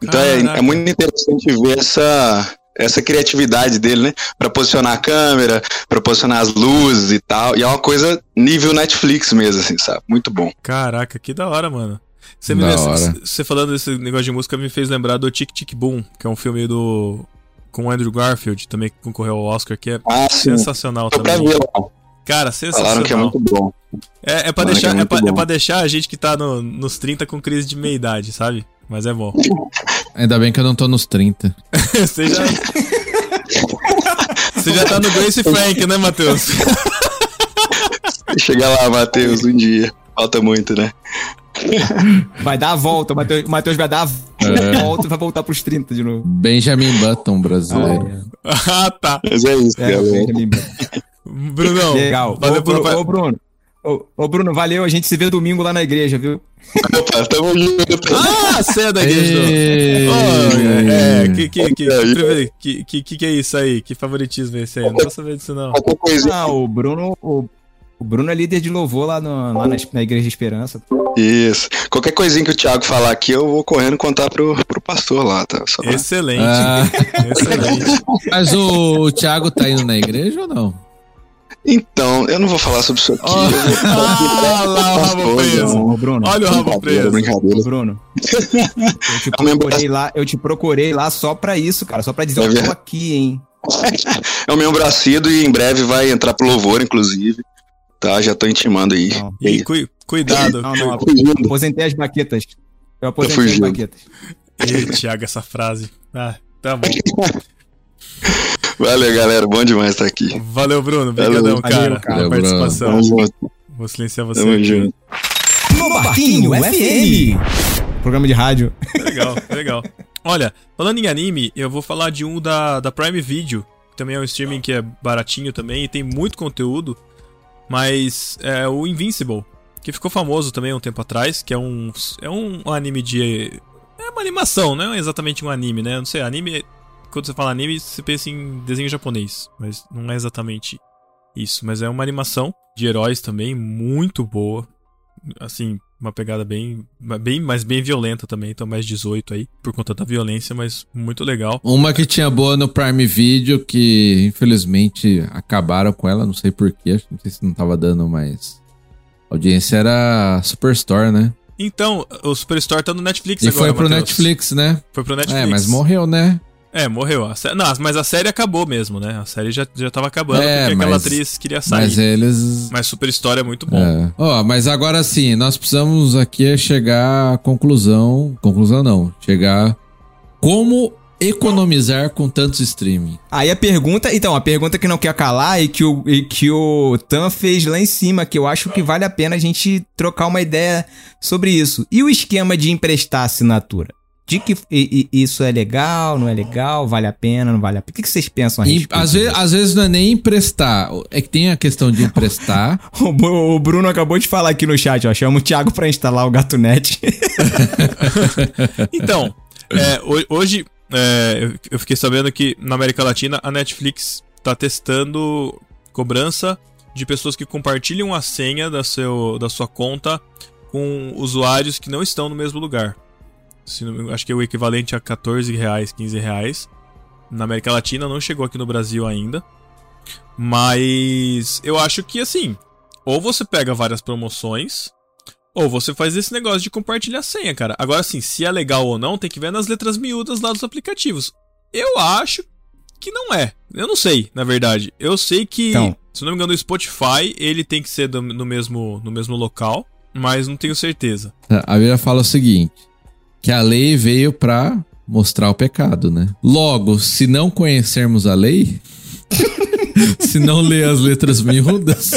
[SPEAKER 4] Então é,
[SPEAKER 1] Caraca.
[SPEAKER 4] é muito interessante ver essa, essa criatividade dele, né? Pra posicionar a câmera, pra posicionar as luzes e tal. E é uma coisa nível Netflix mesmo, assim, sabe? Muito bom.
[SPEAKER 1] Caraca, que da hora, mano. Você, me você falando desse negócio de música me fez lembrar do Tic Tic Boom, que é um filme do. com o Andrew Garfield, também que concorreu ao Oscar, que é
[SPEAKER 4] Ah, sim.
[SPEAKER 1] sensacional
[SPEAKER 4] pra
[SPEAKER 1] também. Cara, sensacional.
[SPEAKER 4] Falaram que é muito bom.
[SPEAKER 1] É, é pra deixar,
[SPEAKER 4] é
[SPEAKER 1] é, pra,
[SPEAKER 4] muito
[SPEAKER 1] é
[SPEAKER 4] bom.
[SPEAKER 1] pra deixar a gente que tá no- nos 30 com crise de meia-idade, sabe? Mas é bom.
[SPEAKER 3] Ainda bem que eu não tô nos 30.
[SPEAKER 1] Você já. Você já tá no Grace Frank, né, Matheus?
[SPEAKER 4] Chega lá, Matheus, um dia. Falta muito, né?
[SPEAKER 2] Vai dar a volta, o Matheus, o Matheus vai dar a
[SPEAKER 3] É.
[SPEAKER 2] volta e vai voltar pros 30 de novo.
[SPEAKER 3] Benjamin Button brasileiro.
[SPEAKER 1] ah, tá.
[SPEAKER 4] Mas é isso,
[SPEAKER 2] É,
[SPEAKER 1] Brunão.
[SPEAKER 2] Legal.
[SPEAKER 1] Valeu
[SPEAKER 2] ô,
[SPEAKER 1] pela.
[SPEAKER 2] Ô, Bruno. Ô, ô, Bruno, valeu. A gente se vê domingo lá na igreja, viu?
[SPEAKER 4] Opa, tamo junto.
[SPEAKER 1] Ah, você é da igreja.
[SPEAKER 3] Ei.
[SPEAKER 1] Oh, é, que, que, que, que, que, que, que é isso aí? Que favoritismo é esse aí? Não tô sabendo disso, não.
[SPEAKER 2] Ah, o Bruno. O, o Bruno é líder de louvor lá, no- lá na, na Igreja Esperança.
[SPEAKER 4] Isso. Qualquer coisinha que o Thiago falar aqui, eu vou correndo contar pro, pro pastor lá, tá? Só
[SPEAKER 1] Excelente.
[SPEAKER 3] Ah,
[SPEAKER 1] Excelente.
[SPEAKER 3] mas o, o Thiago tá indo na igreja ou não?
[SPEAKER 4] Então, eu não vou falar sobre isso aqui. Vou
[SPEAKER 1] Ah, lá o rabo preso.
[SPEAKER 2] Ô, Bruno.
[SPEAKER 1] Olha o rabo preso.
[SPEAKER 4] brincadeira.
[SPEAKER 2] Bruno. Eu te
[SPEAKER 4] É
[SPEAKER 2] procurei lá, eu te procurei lá só pra isso, cara. Só pra dizer,
[SPEAKER 4] É
[SPEAKER 2] eu tô
[SPEAKER 4] verdade.
[SPEAKER 2] aqui, hein?
[SPEAKER 4] É o meu bracido e em breve vai entrar pro louvor, inclusive. Tá, já tô intimando aí.
[SPEAKER 2] Não.
[SPEAKER 1] E cui- cuidado.
[SPEAKER 2] Não, não, aposentei as baquetas. Eu aposentei as baquetas.
[SPEAKER 1] Ih, Thiago, essa frase. Ah, tá bom.
[SPEAKER 4] Valeu, galera. Bom demais estar aqui.
[SPEAKER 1] Valeu, Bruno. Obrigadão,
[SPEAKER 2] Valeu,
[SPEAKER 1] cara,
[SPEAKER 2] cara.
[SPEAKER 1] pela
[SPEAKER 3] Valeu,
[SPEAKER 1] participação.
[SPEAKER 4] Junto.
[SPEAKER 1] Vou silenciar você.
[SPEAKER 4] Tamo junto.
[SPEAKER 2] No Barquinho FM. Programa de rádio.
[SPEAKER 1] Legal, legal. Olha, falando em anime, eu vou falar de um da, da Prime Video, que também é um streaming que é baratinho também e tem muito conteúdo, mas é o Invincible, que ficou famoso também um tempo atrás, que é um, é um anime de... É uma animação, não é exatamente um anime, né? Não sei, anime... Quando você fala anime, você pensa em desenho japonês, mas não é exatamente isso. Mas é uma animação de heróis também, muito boa. Assim, uma pegada bem, bem, mas bem violenta também, então mais 18 aí, por conta da violência, mas muito legal.
[SPEAKER 3] Uma que tinha boa no Prime Video, que infelizmente acabaram com ela, não sei porquê, acho que não sei se não tava dando mais audiência, era a Superstore, né?
[SPEAKER 1] Então, o Superstore tá no Netflix
[SPEAKER 3] E
[SPEAKER 1] agora,
[SPEAKER 3] foi pro
[SPEAKER 1] Matheus.
[SPEAKER 3] Netflix, né?
[SPEAKER 1] Foi pro Netflix.
[SPEAKER 3] É, mas morreu, né?
[SPEAKER 1] É, morreu. A sé- Não, mas a série acabou mesmo, né? A série já, já tava acabando
[SPEAKER 3] É,
[SPEAKER 1] porque aquela
[SPEAKER 3] mas-
[SPEAKER 1] atriz queria sair.
[SPEAKER 3] Mas
[SPEAKER 1] Mas,
[SPEAKER 3] eles.
[SPEAKER 1] Superstore é muito bom.
[SPEAKER 3] É. Ó, mas agora sim, nós precisamos aqui chegar à conclusão. Conclusão não. Chegar. Como economizar com tantos streaming?
[SPEAKER 2] Aí a pergunta, então, a pergunta que não quer calar e que o, e que o Tan fez lá em cima, que eu acho que vale a pena a gente trocar uma ideia sobre isso. E o esquema de emprestar assinatura? De que e- e- isso é legal, não é legal, vale a pena, não vale a pena? O que que vocês pensam a
[SPEAKER 3] E,
[SPEAKER 2] respeito
[SPEAKER 3] às, vezes,
[SPEAKER 2] disso?
[SPEAKER 3] às vezes não é nem emprestar. É que tem a questão de emprestar.
[SPEAKER 2] O Bruno acabou de falar aqui no chat, ó. Chama o Thiago pra instalar o GatoNet.
[SPEAKER 1] Então, é, ho- hoje é, eu- eu fiquei sabendo que na América Latina a Netflix tá testando cobrança de pessoas que compartilham a senha da, seu, da sua conta com usuários que não estão no mesmo lugar. Não acho que é o equivalente a 14 reais, 15 reais. Na América Latina não chegou aqui no Brasil ainda. Mas eu acho que assim, ou você pega várias promoções, ou você faz esse negócio de compartilhar senha, cara. Agora sim, se é legal ou não, tem que ver nas letras miúdas lá dos aplicativos. Eu acho que não é. Eu não sei, na verdade. Eu sei que,
[SPEAKER 2] Então.
[SPEAKER 1] se não me engano, o Spotify, ele tem que ser do- no, mesmo, no mesmo local, mas não tenho certeza.
[SPEAKER 3] A Bíblia fala o seguinte: que a lei veio pra mostrar o pecado, né? Logo, se não conhecermos a lei, se não ler as letras miúdas,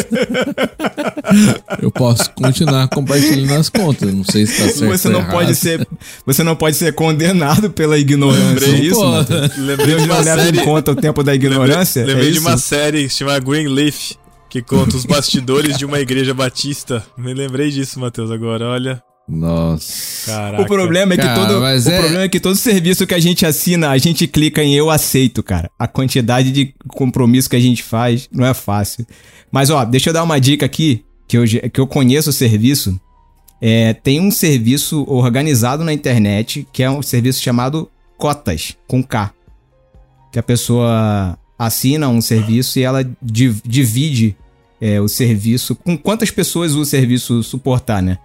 [SPEAKER 3] eu posso continuar compartilhando as contas. Não sei se tá certo
[SPEAKER 2] Você não
[SPEAKER 3] errado.
[SPEAKER 2] pode ser, você não pode ser condenado pela ignorância. É isso,
[SPEAKER 3] Pô,
[SPEAKER 2] Matheus?
[SPEAKER 1] Lembrei
[SPEAKER 2] Deus
[SPEAKER 1] de uma série,
[SPEAKER 2] em conta o tempo da ignorância?
[SPEAKER 1] lembrei
[SPEAKER 2] é
[SPEAKER 1] de
[SPEAKER 2] isso?
[SPEAKER 1] uma série que se chama Greenleaf, que conta os bastidores de uma igreja batista. Me lembrei disso, Matheus, agora, olha.
[SPEAKER 3] Nossa.
[SPEAKER 1] Caraca.
[SPEAKER 2] O problema é que
[SPEAKER 3] Cara,
[SPEAKER 2] todo, o
[SPEAKER 3] é-
[SPEAKER 2] problema é que todo serviço que a gente assina, a gente clica em eu aceito, cara. A quantidade de compromisso que a gente faz não é fácil. Mas ó, deixa eu dar uma dica aqui que eu, que eu conheço o serviço. É, tem um serviço organizado na internet que é um serviço chamado Cotas com K, que a pessoa assina um serviço e ela div- divide é, o serviço com quantas pessoas o serviço suportar, né?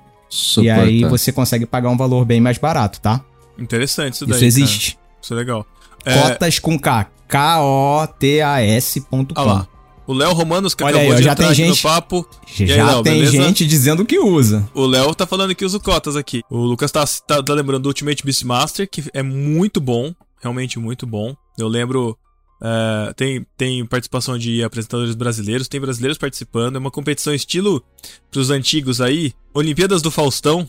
[SPEAKER 2] E aí
[SPEAKER 3] Suportar.
[SPEAKER 2] você consegue pagar um valor bem mais barato, tá?
[SPEAKER 1] Interessante isso daí.
[SPEAKER 2] Isso
[SPEAKER 1] cara.
[SPEAKER 2] existe.
[SPEAKER 1] Isso é legal. É,
[SPEAKER 2] Cotas com K. K-O-T-A-S.com.
[SPEAKER 1] olha lá. O Léo Romanos que
[SPEAKER 2] Olha
[SPEAKER 1] acabou
[SPEAKER 2] aí,
[SPEAKER 1] de
[SPEAKER 2] já
[SPEAKER 1] entrar
[SPEAKER 2] tem
[SPEAKER 1] aqui no
[SPEAKER 2] gente-
[SPEAKER 1] papo.
[SPEAKER 2] Já
[SPEAKER 1] aí, Léo,
[SPEAKER 2] tem
[SPEAKER 1] beleza?
[SPEAKER 2] gente dizendo que usa.
[SPEAKER 1] O Léo tá falando que usa o Cotas aqui. O Lucas tá, tá, tá lembrando do Ultimate Beastmaster, que é muito bom. Realmente muito bom. Eu lembro. É, tem, tem participação de apresentadores brasileiros, tem brasileiros participando. É uma competição estilo pros antigos aí. Olimpíadas do Faustão.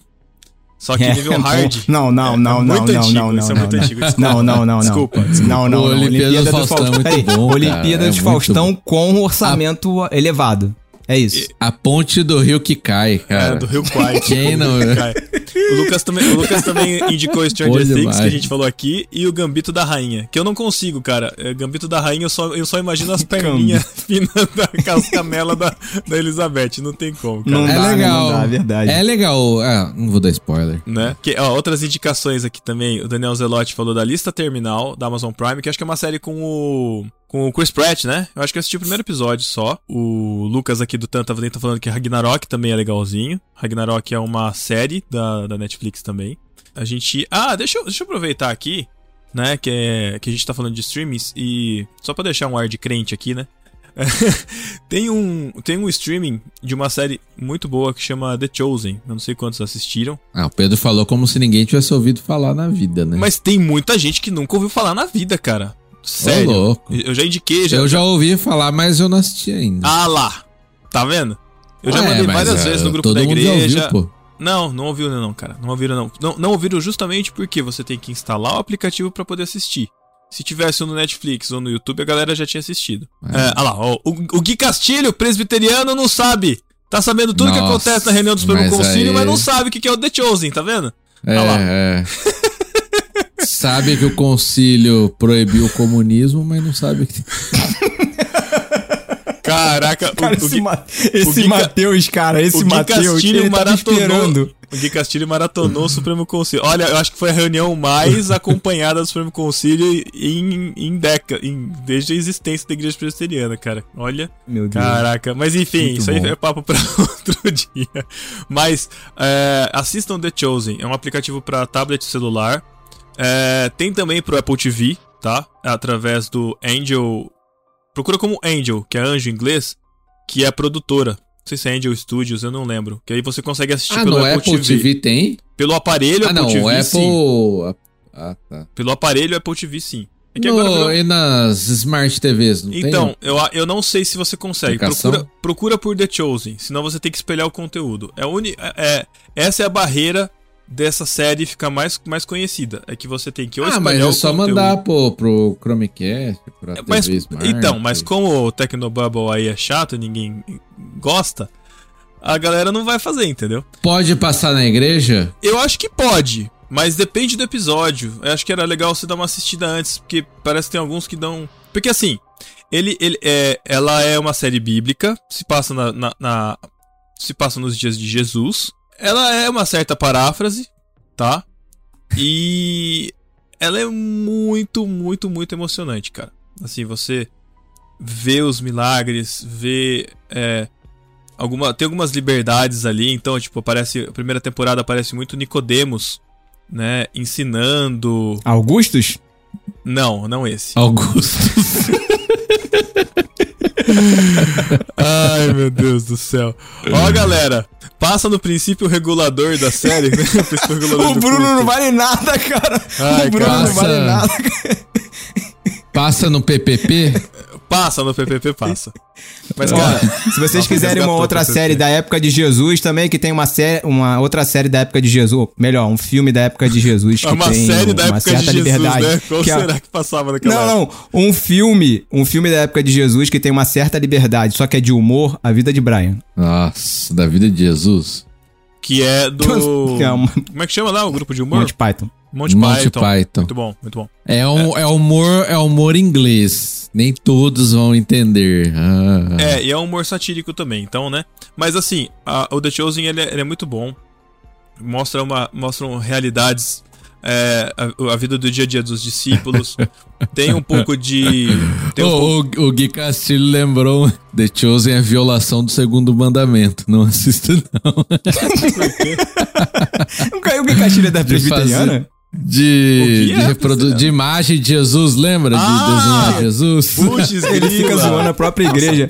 [SPEAKER 1] Só que
[SPEAKER 2] É,
[SPEAKER 1] nível
[SPEAKER 2] não,
[SPEAKER 1] hard.
[SPEAKER 2] Não, não,
[SPEAKER 1] É
[SPEAKER 2] não, não,
[SPEAKER 1] muito
[SPEAKER 2] não,
[SPEAKER 1] antigo,
[SPEAKER 2] não, não,
[SPEAKER 1] isso é
[SPEAKER 2] não,
[SPEAKER 1] muito
[SPEAKER 2] não.
[SPEAKER 1] antigo, desculpa.
[SPEAKER 2] Não, não, não, não.
[SPEAKER 1] Desculpa,
[SPEAKER 2] Não, não, não.
[SPEAKER 3] Olimpíada do Faustão é muito
[SPEAKER 2] Peraí,
[SPEAKER 3] bom, cara,
[SPEAKER 2] Olimpíada
[SPEAKER 3] é
[SPEAKER 2] do Faustão com orçamento elevado. É isso.
[SPEAKER 3] A ponte do rio que cai, cara.
[SPEAKER 1] É, do Rio Kwai.
[SPEAKER 3] Quem não-
[SPEAKER 1] Cai. O Lucas também, o Lucas também indicou Stranger
[SPEAKER 3] Bom
[SPEAKER 1] Things,
[SPEAKER 3] demais.
[SPEAKER 1] que a gente falou aqui, e o Gambito da Rainha. Que eu não consigo, cara. É, Gambito da Rainha, eu só, eu só imagino as perninhas finas da cascamela da, da Elizabeth. Não tem como, cara.
[SPEAKER 2] Não
[SPEAKER 3] É
[SPEAKER 2] dá, né?
[SPEAKER 3] legal.
[SPEAKER 2] Não dá, é verdade.
[SPEAKER 3] É legal. Ah, não vou dar spoiler.
[SPEAKER 1] Né? Que, ó, outras indicações aqui também. O Daniel Zelotti falou da lista terminal da Amazon Prime, que acho que é uma série com o. com o Chris Pratt, né? Eu acho que eu assisti o primeiro episódio só. O Lucas aqui do Tanta tá falando que Ragnarok também é legalzinho. Ragnarok é uma série da, da Netflix também. A gente. Ah, deixa eu, deixa eu aproveitar aqui, né? Que, é, que a gente tá falando de streamings e. Só pra deixar um ar de crente aqui, né? tem, um, tem um streaming de uma série muito boa que chama The Chosen. Eu não sei quantos assistiram.
[SPEAKER 3] Ah, o Pedro falou como se ninguém tivesse ouvido falar na vida, né?
[SPEAKER 1] Mas tem muita gente que nunca ouviu falar na vida, cara. Sério.
[SPEAKER 3] Ô, louco.
[SPEAKER 1] Eu já indiquei. Já,
[SPEAKER 3] eu já ouvi falar, mas eu não assisti ainda.
[SPEAKER 1] Ah lá. Tá vendo? Eu já
[SPEAKER 3] Ah, é,
[SPEAKER 1] mandei
[SPEAKER 3] mas,
[SPEAKER 1] várias
[SPEAKER 3] é,
[SPEAKER 1] vezes no grupo da igreja.
[SPEAKER 3] ouviu.
[SPEAKER 1] Não, não ouviram não, cara. Não ouviram não. Não, não ouviram justamente porque você tem que instalar o aplicativo pra poder assistir. Se tivesse no Netflix ou no YouTube, a galera já tinha assistido.
[SPEAKER 3] É.
[SPEAKER 1] É, ah lá, ó, o, o Gui Castilho, presbiteriano, não sabe. Tá sabendo tudo que acontece na reunião do Supremo Concílio,
[SPEAKER 3] aí-
[SPEAKER 1] mas não sabe o que é o The Chosen, tá vendo?
[SPEAKER 3] É,
[SPEAKER 1] lá.
[SPEAKER 3] é. sabe que o concílio proibiu o comunismo, mas não sabe que.
[SPEAKER 1] Caraca, o,
[SPEAKER 2] Cara,
[SPEAKER 1] o
[SPEAKER 2] esse, Ma- Matheus, cara, esse Matheus, ele
[SPEAKER 1] maratonou.
[SPEAKER 2] esperando.
[SPEAKER 1] O Gui Castilho maratonou o Supremo Concílio. Olha, eu acho que foi a reunião mais acompanhada do Supremo Concílio em, em década, em, desde a existência da Igreja Presbiteriana, cara. Olha,
[SPEAKER 2] Meu Deus.
[SPEAKER 1] caraca. Mas enfim,
[SPEAKER 2] Muito
[SPEAKER 1] isso aí
[SPEAKER 2] bom.
[SPEAKER 1] é papo pra outro dia. Mas é, assistam The Chosen. É um aplicativo pra tablet e celular. É, tem também pro Apple TV, tá? Através do Angel. Procura como Angel, que é anjo em inglês, que é a produtora. Não sei se é Angel Studios, eu não lembro. Que aí você consegue assistir
[SPEAKER 3] Ah,
[SPEAKER 1] pelo
[SPEAKER 3] no
[SPEAKER 1] Apple,
[SPEAKER 3] Apple TV, tem?
[SPEAKER 1] Pelo aparelho
[SPEAKER 3] Ah,
[SPEAKER 1] Apple
[SPEAKER 3] não,
[SPEAKER 1] TV,
[SPEAKER 3] o Apple.
[SPEAKER 1] sim.
[SPEAKER 3] Ah, tá.
[SPEAKER 1] Pelo aparelho Apple TV, sim. É que
[SPEAKER 3] No-
[SPEAKER 1] agora virou-
[SPEAKER 3] E nas Smart TVs, não
[SPEAKER 1] Então, eu, eu não sei se você consegue. Procura, procura por The Chosen, senão você tem que espelhar o conteúdo. É, uni, é, é- essa é a barreira dessa série ficar mais, mais conhecida. É que você tem que ou?
[SPEAKER 3] Ah, mas é só
[SPEAKER 1] conteúdo.
[SPEAKER 3] mandar pô, pro Chromecast, pra
[SPEAKER 1] É, Mas,
[SPEAKER 3] Smart.
[SPEAKER 1] então, mas como o Tecnobubble aí é chato, ninguém gosta, a galera não vai fazer, entendeu?
[SPEAKER 3] Pode passar na igreja?
[SPEAKER 1] Eu acho que pode, mas depende do episódio. Eu acho que era legal você dar uma assistida antes, porque parece que tem alguns que dão. Porque assim, ele, ele é, ela é uma série bíblica, se passa na, na- na- se passa nos dias de Jesus. Ela é uma certa paráfrase, tá? E ela é muito, muito, muito emocionante, cara. Assim, você vê os milagres, vê é, alguma, tem algumas liberdades ali, então, tipo, aparece, a primeira temporada aparece muito Nicodemos, né, ensinando,
[SPEAKER 2] Augustus?
[SPEAKER 1] não, não esse.
[SPEAKER 3] Augusto.
[SPEAKER 1] Ai, meu Deus do céu. Ó, galera, passa no princípio regulador da série, né? O
[SPEAKER 2] O Bruno
[SPEAKER 1] culto.
[SPEAKER 2] não vale nada, cara.
[SPEAKER 1] Ai,
[SPEAKER 2] o Bruno
[SPEAKER 1] cara.
[SPEAKER 2] não vale nada.
[SPEAKER 3] Passa no PPP?
[SPEAKER 1] Passa no PPP, passa. Mas, cara,
[SPEAKER 2] se vocês quiserem uma outra série da época de Jesus também, que tem uma série, uma outra série da época de Jesus, ou melhor, um filme da época de Jesus que
[SPEAKER 1] é uma
[SPEAKER 2] tem
[SPEAKER 1] série da
[SPEAKER 2] uma
[SPEAKER 1] época de
[SPEAKER 2] certa
[SPEAKER 1] Jesus,
[SPEAKER 2] liberdade.
[SPEAKER 1] né? Qual
[SPEAKER 2] que é-
[SPEAKER 1] será que passava naquela
[SPEAKER 2] Não,
[SPEAKER 1] época?
[SPEAKER 2] não, um filme, um filme da época de Jesus que tem uma certa liberdade, só que é de humor, A Vida de Brian.
[SPEAKER 3] Nossa, da vida de Jesus.
[SPEAKER 1] Que é do...
[SPEAKER 2] Que é uma-
[SPEAKER 1] Como é que chama lá o grupo de humor?
[SPEAKER 2] Monty Python.
[SPEAKER 1] Monty,
[SPEAKER 3] Monty
[SPEAKER 1] Python.
[SPEAKER 3] Python.
[SPEAKER 1] Muito bom, muito bom.
[SPEAKER 3] É, um, é. humor, é humor inglês. Nem todos vão entender. Ah.
[SPEAKER 1] É, e é um humor satírico também, então, né? Mas assim, a- o The Chosen ele é, ele é muito bom. Mostra uma, mostram realidades, é, a, a vida do dia a dia dos discípulos. tem um pouco de. Tem um pouco-
[SPEAKER 3] o, o, Gui Castilho lembrou The Chosen é violação do segundo mandamento. Não assista, não.
[SPEAKER 2] Não caiu o Castilho da
[SPEAKER 3] De
[SPEAKER 2] presbiteriana?
[SPEAKER 3] De,
[SPEAKER 1] que é
[SPEAKER 3] de, reprodu- de imagem de Jesus, lembra?
[SPEAKER 1] Ah!
[SPEAKER 3] de desenhar Jesus?
[SPEAKER 1] Putz,
[SPEAKER 2] Ele fica zoando a própria igreja.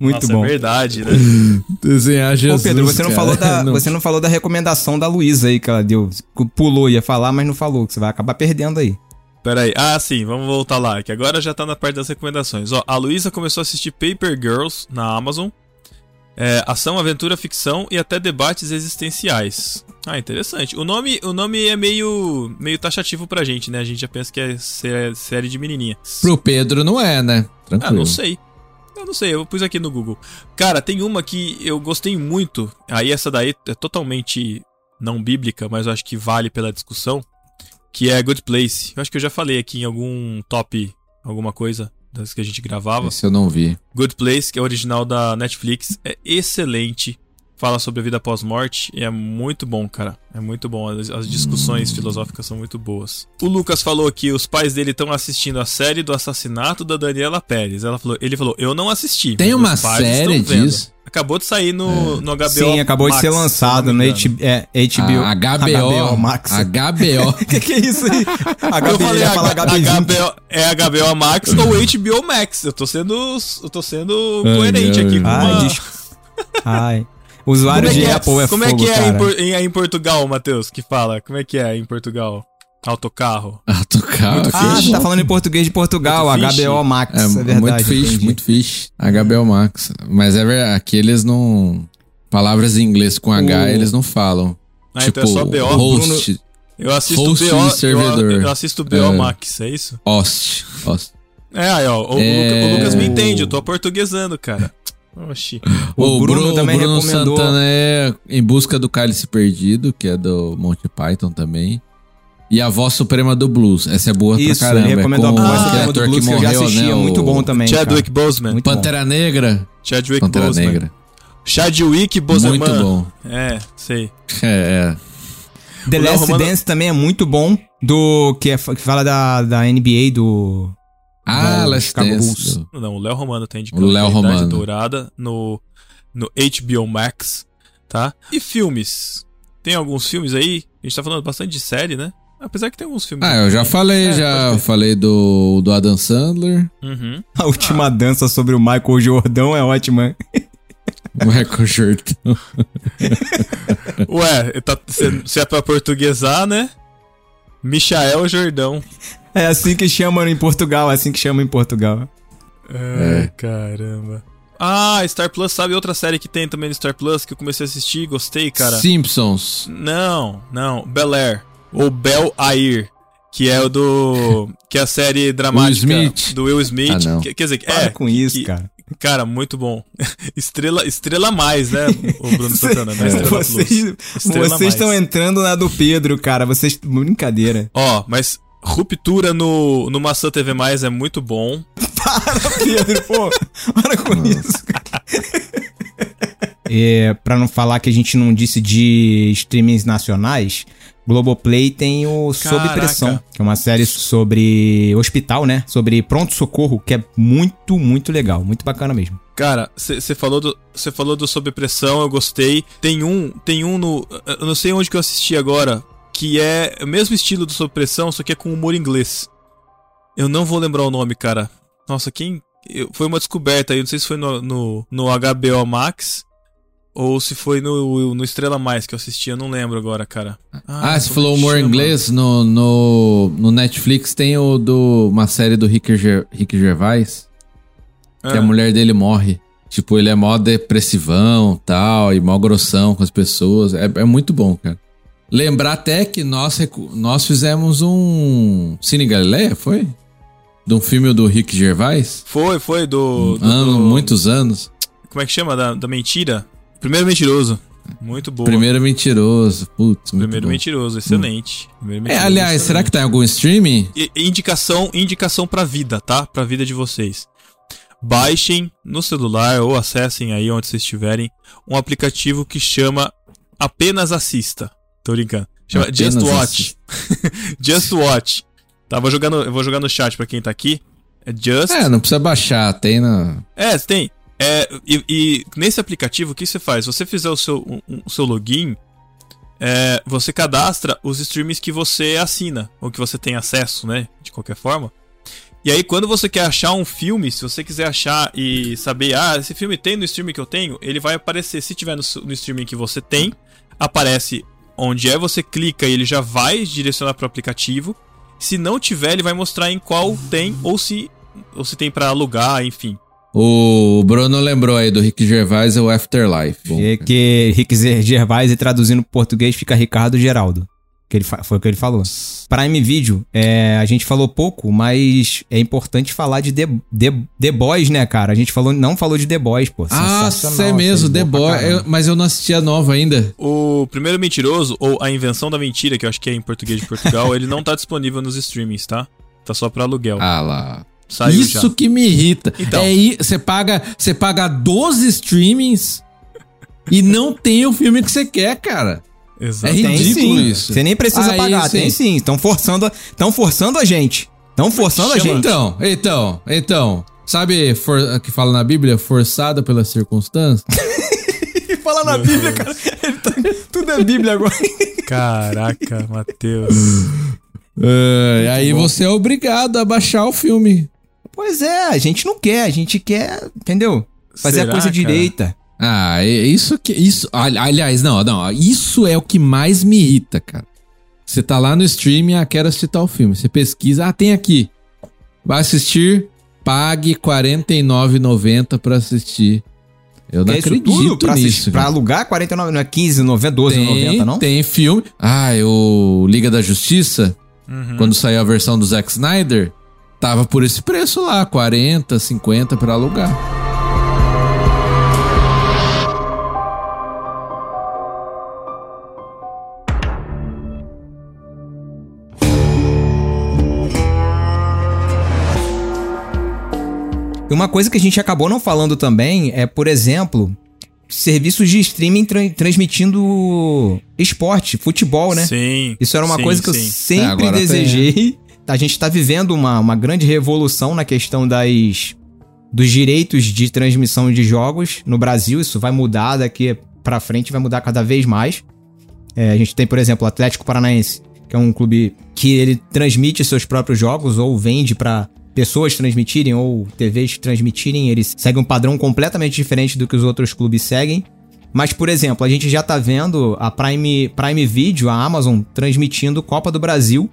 [SPEAKER 2] Muito
[SPEAKER 1] Nossa,
[SPEAKER 2] bom.
[SPEAKER 1] É verdade, né?
[SPEAKER 3] Desenhar
[SPEAKER 2] Ô
[SPEAKER 3] Jesus.
[SPEAKER 2] Pedro, você não,
[SPEAKER 3] cara.
[SPEAKER 2] falou da,
[SPEAKER 3] Não.
[SPEAKER 2] você não falou da recomendação da Luísa aí que ela deu. Pulou, ia falar, mas não falou, que você vai acabar perdendo aí.
[SPEAKER 1] Pera aí. Ah, sim, vamos voltar lá, que agora já tá na parte das recomendações. Ó, a Luísa começou a assistir Paper Girls na Amazon. É, ação, aventura, ficção e até debates existenciais. Ah, interessante. O nome, o nome é meio, meio taxativo pra gente, né? A gente já pensa que é sé- série de menininha.
[SPEAKER 3] Pro Pedro não é, né?
[SPEAKER 1] Ah,
[SPEAKER 3] Tranquilo.
[SPEAKER 1] não sei. Eu não sei, eu pus aqui no Google. Cara, tem uma que eu gostei muito. Aí essa daí é totalmente não bíblica, mas eu acho que vale pela discussão. Que é Good Place. Eu acho que eu já falei aqui em algum top, alguma coisa das que a gente gravava.
[SPEAKER 3] Esse eu não vi.
[SPEAKER 1] Good Place, que é original da Netflix, é excelente. Fala sobre a vida pós-morte e é muito bom, cara. É muito bom. As, as discussões filosóficas são muito boas. O Lucas falou que os pais dele estão assistindo a série do assassinato da Daniela Pérez. Ela falou, ele falou, eu não assisti.
[SPEAKER 3] Tem uma série
[SPEAKER 1] estão vendo."
[SPEAKER 3] disso?
[SPEAKER 1] Acabou de sair no, no HBO.
[SPEAKER 2] Sim, acabou de
[SPEAKER 1] Max,
[SPEAKER 2] ser
[SPEAKER 1] se eu
[SPEAKER 2] lançado no. H- é, HBO.
[SPEAKER 3] A HBO,
[SPEAKER 2] Max.
[SPEAKER 3] HBO.
[SPEAKER 2] que que é isso aí?
[SPEAKER 1] Eu
[SPEAKER 2] HB,
[SPEAKER 1] falei. HBO, é HBO Max ou HBO Max. Eu tô sendo, eu tô sendo coerente
[SPEAKER 3] ai,
[SPEAKER 1] aqui com
[SPEAKER 2] Ai,
[SPEAKER 1] uma...
[SPEAKER 2] Ai. Usuário
[SPEAKER 1] é
[SPEAKER 2] de
[SPEAKER 1] é,
[SPEAKER 2] Apple é
[SPEAKER 1] como
[SPEAKER 2] fogo,
[SPEAKER 1] é, que é em,
[SPEAKER 2] cara.
[SPEAKER 1] Por- em, em Portugal, Matheus, que fala? Como é que é em Portugal? Autocarro.
[SPEAKER 3] Autocarro.
[SPEAKER 2] Ah,
[SPEAKER 3] fish.
[SPEAKER 2] tá falando em português de Portugal,
[SPEAKER 1] Muito fish.
[SPEAKER 2] HBO Max,
[SPEAKER 3] É,
[SPEAKER 2] é, verdade.
[SPEAKER 3] muito fish,
[SPEAKER 2] entendi.
[SPEAKER 3] muito fish. HBO Max. Mas é verdade, aqui eles não. Palavras em inglês com H
[SPEAKER 2] O-
[SPEAKER 3] eles não falam.
[SPEAKER 1] Ah,
[SPEAKER 3] tipo,
[SPEAKER 1] então é só BO.
[SPEAKER 3] host,
[SPEAKER 1] Eu assisto
[SPEAKER 3] host
[SPEAKER 1] BO,
[SPEAKER 3] servidor.
[SPEAKER 1] Eu, eu assisto BO
[SPEAKER 3] É.
[SPEAKER 1] Max, é isso?
[SPEAKER 3] host, host.
[SPEAKER 1] É, aí, ó. O,
[SPEAKER 3] É.
[SPEAKER 1] Luca- o Lucas me entende, eu tô aportuguesando, cara. Oxi.
[SPEAKER 2] O Bruno também
[SPEAKER 3] o Bruno
[SPEAKER 2] recomendou-
[SPEAKER 3] Santana é Em Busca do Cálice Perdido, que é do Monty Python também. E a Voz Suprema do Blues. Essa é boa
[SPEAKER 2] Isso,
[SPEAKER 3] pra caramba.
[SPEAKER 2] ele recomendou
[SPEAKER 3] é com
[SPEAKER 2] a voz suprema do
[SPEAKER 3] ator
[SPEAKER 2] Blues
[SPEAKER 3] que
[SPEAKER 2] que eu já
[SPEAKER 3] morreu,
[SPEAKER 2] assisti,
[SPEAKER 3] né?
[SPEAKER 2] é muito
[SPEAKER 3] o
[SPEAKER 2] bom também,
[SPEAKER 1] Chadwick
[SPEAKER 2] cara.
[SPEAKER 1] Boseman.
[SPEAKER 2] Muito
[SPEAKER 3] Pantera Negra.
[SPEAKER 1] Chadwick
[SPEAKER 3] Pantera
[SPEAKER 1] Boseman.
[SPEAKER 3] Negra.
[SPEAKER 1] Chadwick Boseman.
[SPEAKER 3] Muito bom.
[SPEAKER 1] É, sei.
[SPEAKER 3] É, é.
[SPEAKER 2] The
[SPEAKER 1] O
[SPEAKER 2] Last
[SPEAKER 1] Romano-
[SPEAKER 2] Dance também é muito bom, do que, é, que fala da, da NBA, do...
[SPEAKER 3] Ah, Last
[SPEAKER 2] Chicago
[SPEAKER 3] Dance.
[SPEAKER 2] Bulls.
[SPEAKER 1] Não, o Léo Romano tá indicando
[SPEAKER 3] O Léo Romano.
[SPEAKER 1] Dourada no, no HBO Max, tá? E filmes? Tem alguns filmes aí? A gente tá falando bastante de série, né? Apesar que tem alguns filmes.
[SPEAKER 3] Ah, eu já falei,
[SPEAKER 1] É,
[SPEAKER 3] já falei do, do Adam Sandler,
[SPEAKER 1] Uhum.
[SPEAKER 2] A última dança sobre o Michael Jordão é ótima.
[SPEAKER 3] Michael Jordan.
[SPEAKER 1] Ué, tá, se, se é pra portuguesar, né? Michael Jordão.
[SPEAKER 2] É assim que chamam em Portugal, é assim que chamam em Portugal.
[SPEAKER 1] É, caramba. Ah, Star Plus, sabe outra série que tem também no Star Plus que eu comecei a assistir e gostei, cara?
[SPEAKER 3] Simpsons.
[SPEAKER 1] Não, não. Bel Air. Ou Bel Air. Que é o do. Que é a série dramática
[SPEAKER 3] Will Smith.
[SPEAKER 1] do Will Smith.
[SPEAKER 3] Ah, não.
[SPEAKER 1] Que- quer dizer,
[SPEAKER 2] Para
[SPEAKER 1] é.
[SPEAKER 2] com isso,
[SPEAKER 1] que-
[SPEAKER 2] cara.
[SPEAKER 1] Cara, muito bom. Estrela, estrela mais, né? O Bruno Santana, né? Estrela Plus.
[SPEAKER 2] Vocês
[SPEAKER 1] Estrela
[SPEAKER 2] vocês estão entrando na do Pedro, cara. Vocês. Brincadeira.
[SPEAKER 1] Ó, mas Ruptura no, no Maçã TV Mais é muito bom.
[SPEAKER 2] Para, Pedro, pô. Para com isso, cara. É, pra não falar que a gente não disse de streamings nacionais, Globoplay tem o Sob. Pressão, que é uma série sobre hospital, né? Sobre pronto-socorro, que é muito, muito legal. Muito bacana mesmo.
[SPEAKER 1] Cara, você falou do você falou do Sob Pressão, eu gostei. Tem um, tem um no, eu não sei onde que eu assisti agora, que é o mesmo estilo do Sob Pressão, só que é com humor inglês. Eu não vou lembrar o nome, cara. Nossa, quem eu- foi uma descoberta aí, não sei se foi no, no, no HBO Max ou se foi no, no Estrela Mais que eu assisti, eu não lembro agora, cara.
[SPEAKER 3] Ah, você
[SPEAKER 1] como
[SPEAKER 3] falou humor
[SPEAKER 1] chama?
[SPEAKER 3] inglês, no, no, no Netflix tem o do uma série do Rick, Ger, Rick Gervais, que
[SPEAKER 1] Ah,
[SPEAKER 3] a mulher dele morre. Tipo, ele é mó depressivão tal, e mó grossão com as pessoas. É, é muito bom, cara. Lembrar até que nós, nós fizemos um Cine Galileia, foi? De um filme do Rick Gervais?
[SPEAKER 1] Foi, foi do, do-
[SPEAKER 3] Ano,
[SPEAKER 1] do-
[SPEAKER 3] muitos anos.
[SPEAKER 1] Como é que chama da, da mentira? Primeiro mentiroso. Muito boa.
[SPEAKER 3] Primeiro mentiroso. Putz, muito
[SPEAKER 1] Primeiro
[SPEAKER 3] bom.
[SPEAKER 1] mentiroso, excelente. Primeiro
[SPEAKER 3] É,
[SPEAKER 1] mentiroso,
[SPEAKER 3] aliás,
[SPEAKER 1] excelente.
[SPEAKER 3] será que tá em algum streaming?
[SPEAKER 1] Indicação, indicação pra vida, tá? Pra vida de vocês. Baixem no celular ou acessem aí onde vocês estiverem um aplicativo que chama Apenas Assista. Tô brincando. Chama
[SPEAKER 3] Apenas
[SPEAKER 1] Just Watch. Just Watch. Tá, vou jogar no, eu vou jogar no chat pra quem tá aqui. É Just.
[SPEAKER 3] É, não precisa baixar, tem na.
[SPEAKER 1] É, tem. É, e, e nesse aplicativo, o que você faz? Você fizer o seu, um- o seu login, é, você cadastra os streams que você assina, ou que você tem acesso, né? De qualquer forma. E aí, quando você quer achar um filme, se você quiser achar e saber, ah, esse filme tem no streaming que eu tenho, ele vai aparecer. Se tiver no, no streaming que você tem, aparece onde é, você clica e ele já vai direcionar para o aplicativo. Se não tiver, ele vai mostrar em qual tem, ou se, ou se tem para alugar, enfim.
[SPEAKER 3] O Bruno lembrou aí do Rick Gervais, é o Afterlife. Bom,
[SPEAKER 2] É que Rick Gervais e traduzindo pro português fica Ricardo Geraldo. Que ele foi o que ele falou. Prime Video, é, a gente falou pouco, mas é importante falar de The, The, The Boys, né, cara? A gente falou, não falou de The Boys, pô.
[SPEAKER 3] ah, é mesmo, The
[SPEAKER 2] boa pra
[SPEAKER 3] Boy.
[SPEAKER 2] caramba.
[SPEAKER 3] eu- mas eu não assisti a nova ainda.
[SPEAKER 1] O primeiro mentiroso, ou a invenção da mentira, que eu acho que é em português de Portugal, ele não tá disponível nos streamings, tá? Tá só pra aluguel.
[SPEAKER 3] Ah lá.
[SPEAKER 1] Saiu
[SPEAKER 3] Isso
[SPEAKER 1] já.
[SPEAKER 3] que me irrita.
[SPEAKER 1] Então.
[SPEAKER 3] É aí, você paga, você paga 12 streamings e não tem o filme que você quer, cara.
[SPEAKER 1] Exato.
[SPEAKER 3] É ridículo
[SPEAKER 2] sim.
[SPEAKER 3] isso.
[SPEAKER 2] Você nem precisa
[SPEAKER 3] Aí,
[SPEAKER 2] pagar,
[SPEAKER 3] sim.
[SPEAKER 2] tem sim. Estão forçando, tão forçando a gente. Estão forçando a gente.
[SPEAKER 3] Então, então, então. Sabe for, que fala na Bíblia? Forçada pelas circunstâncias?
[SPEAKER 2] Fala na Bíblia, cara. Ele tá- Tudo é Bíblia agora.
[SPEAKER 1] Caraca, Matheus.
[SPEAKER 3] É, aí você é obrigado a baixar o filme.
[SPEAKER 2] Pois é, a gente não quer, a gente quer, entendeu? Fazer
[SPEAKER 1] Será,
[SPEAKER 2] a coisa
[SPEAKER 1] cara?
[SPEAKER 2] direita.
[SPEAKER 3] Ah, é isso que. Isso, ali- aliás, não, não. Isso é o que mais me irrita, cara. Você tá lá no streaming, ah, quero assistir tal filme. Você pesquisa, ah, tem aqui. Vai assistir, pague R$ 49,90 pra assistir. Eu não
[SPEAKER 2] isso
[SPEAKER 3] acredito
[SPEAKER 2] tudo pra, assistir-
[SPEAKER 3] nisso.
[SPEAKER 2] pra
[SPEAKER 3] cara.
[SPEAKER 2] alugar 49, não é 15, 90, 12,
[SPEAKER 3] tem,
[SPEAKER 2] 90, não?
[SPEAKER 3] Tem filme. Ah, o Liga da Justiça,
[SPEAKER 1] Uhum.
[SPEAKER 3] quando saiu a versão do Zack Snyder, tava por esse preço lá, 40, 50 pra alugar.
[SPEAKER 2] E uma coisa que a gente acabou não falando também é, por exemplo, serviços de streaming tra- transmitindo esporte, futebol, né?
[SPEAKER 1] Sim.
[SPEAKER 2] Isso era uma
[SPEAKER 1] sim,
[SPEAKER 2] coisa que eu
[SPEAKER 1] sim.
[SPEAKER 2] sempre
[SPEAKER 3] É, tem,
[SPEAKER 2] desejei. A gente tá vivendo uma, uma grande revolução na questão das dos direitos de transmissão de jogos no Brasil. Isso vai mudar daqui pra frente, vai mudar cada vez mais. É, a gente tem, por exemplo, o Atlético Paranaense, que é um clube que ele transmite seus próprios jogos ou vende pra pessoas transmitirem ou TVs transmitirem. Eles seguem um padrão completamente diferente do que os outros clubes seguem. Mas, por exemplo, a gente já tá vendo a Prime, Prime Video, a Amazon, transmitindo Copa do Brasil.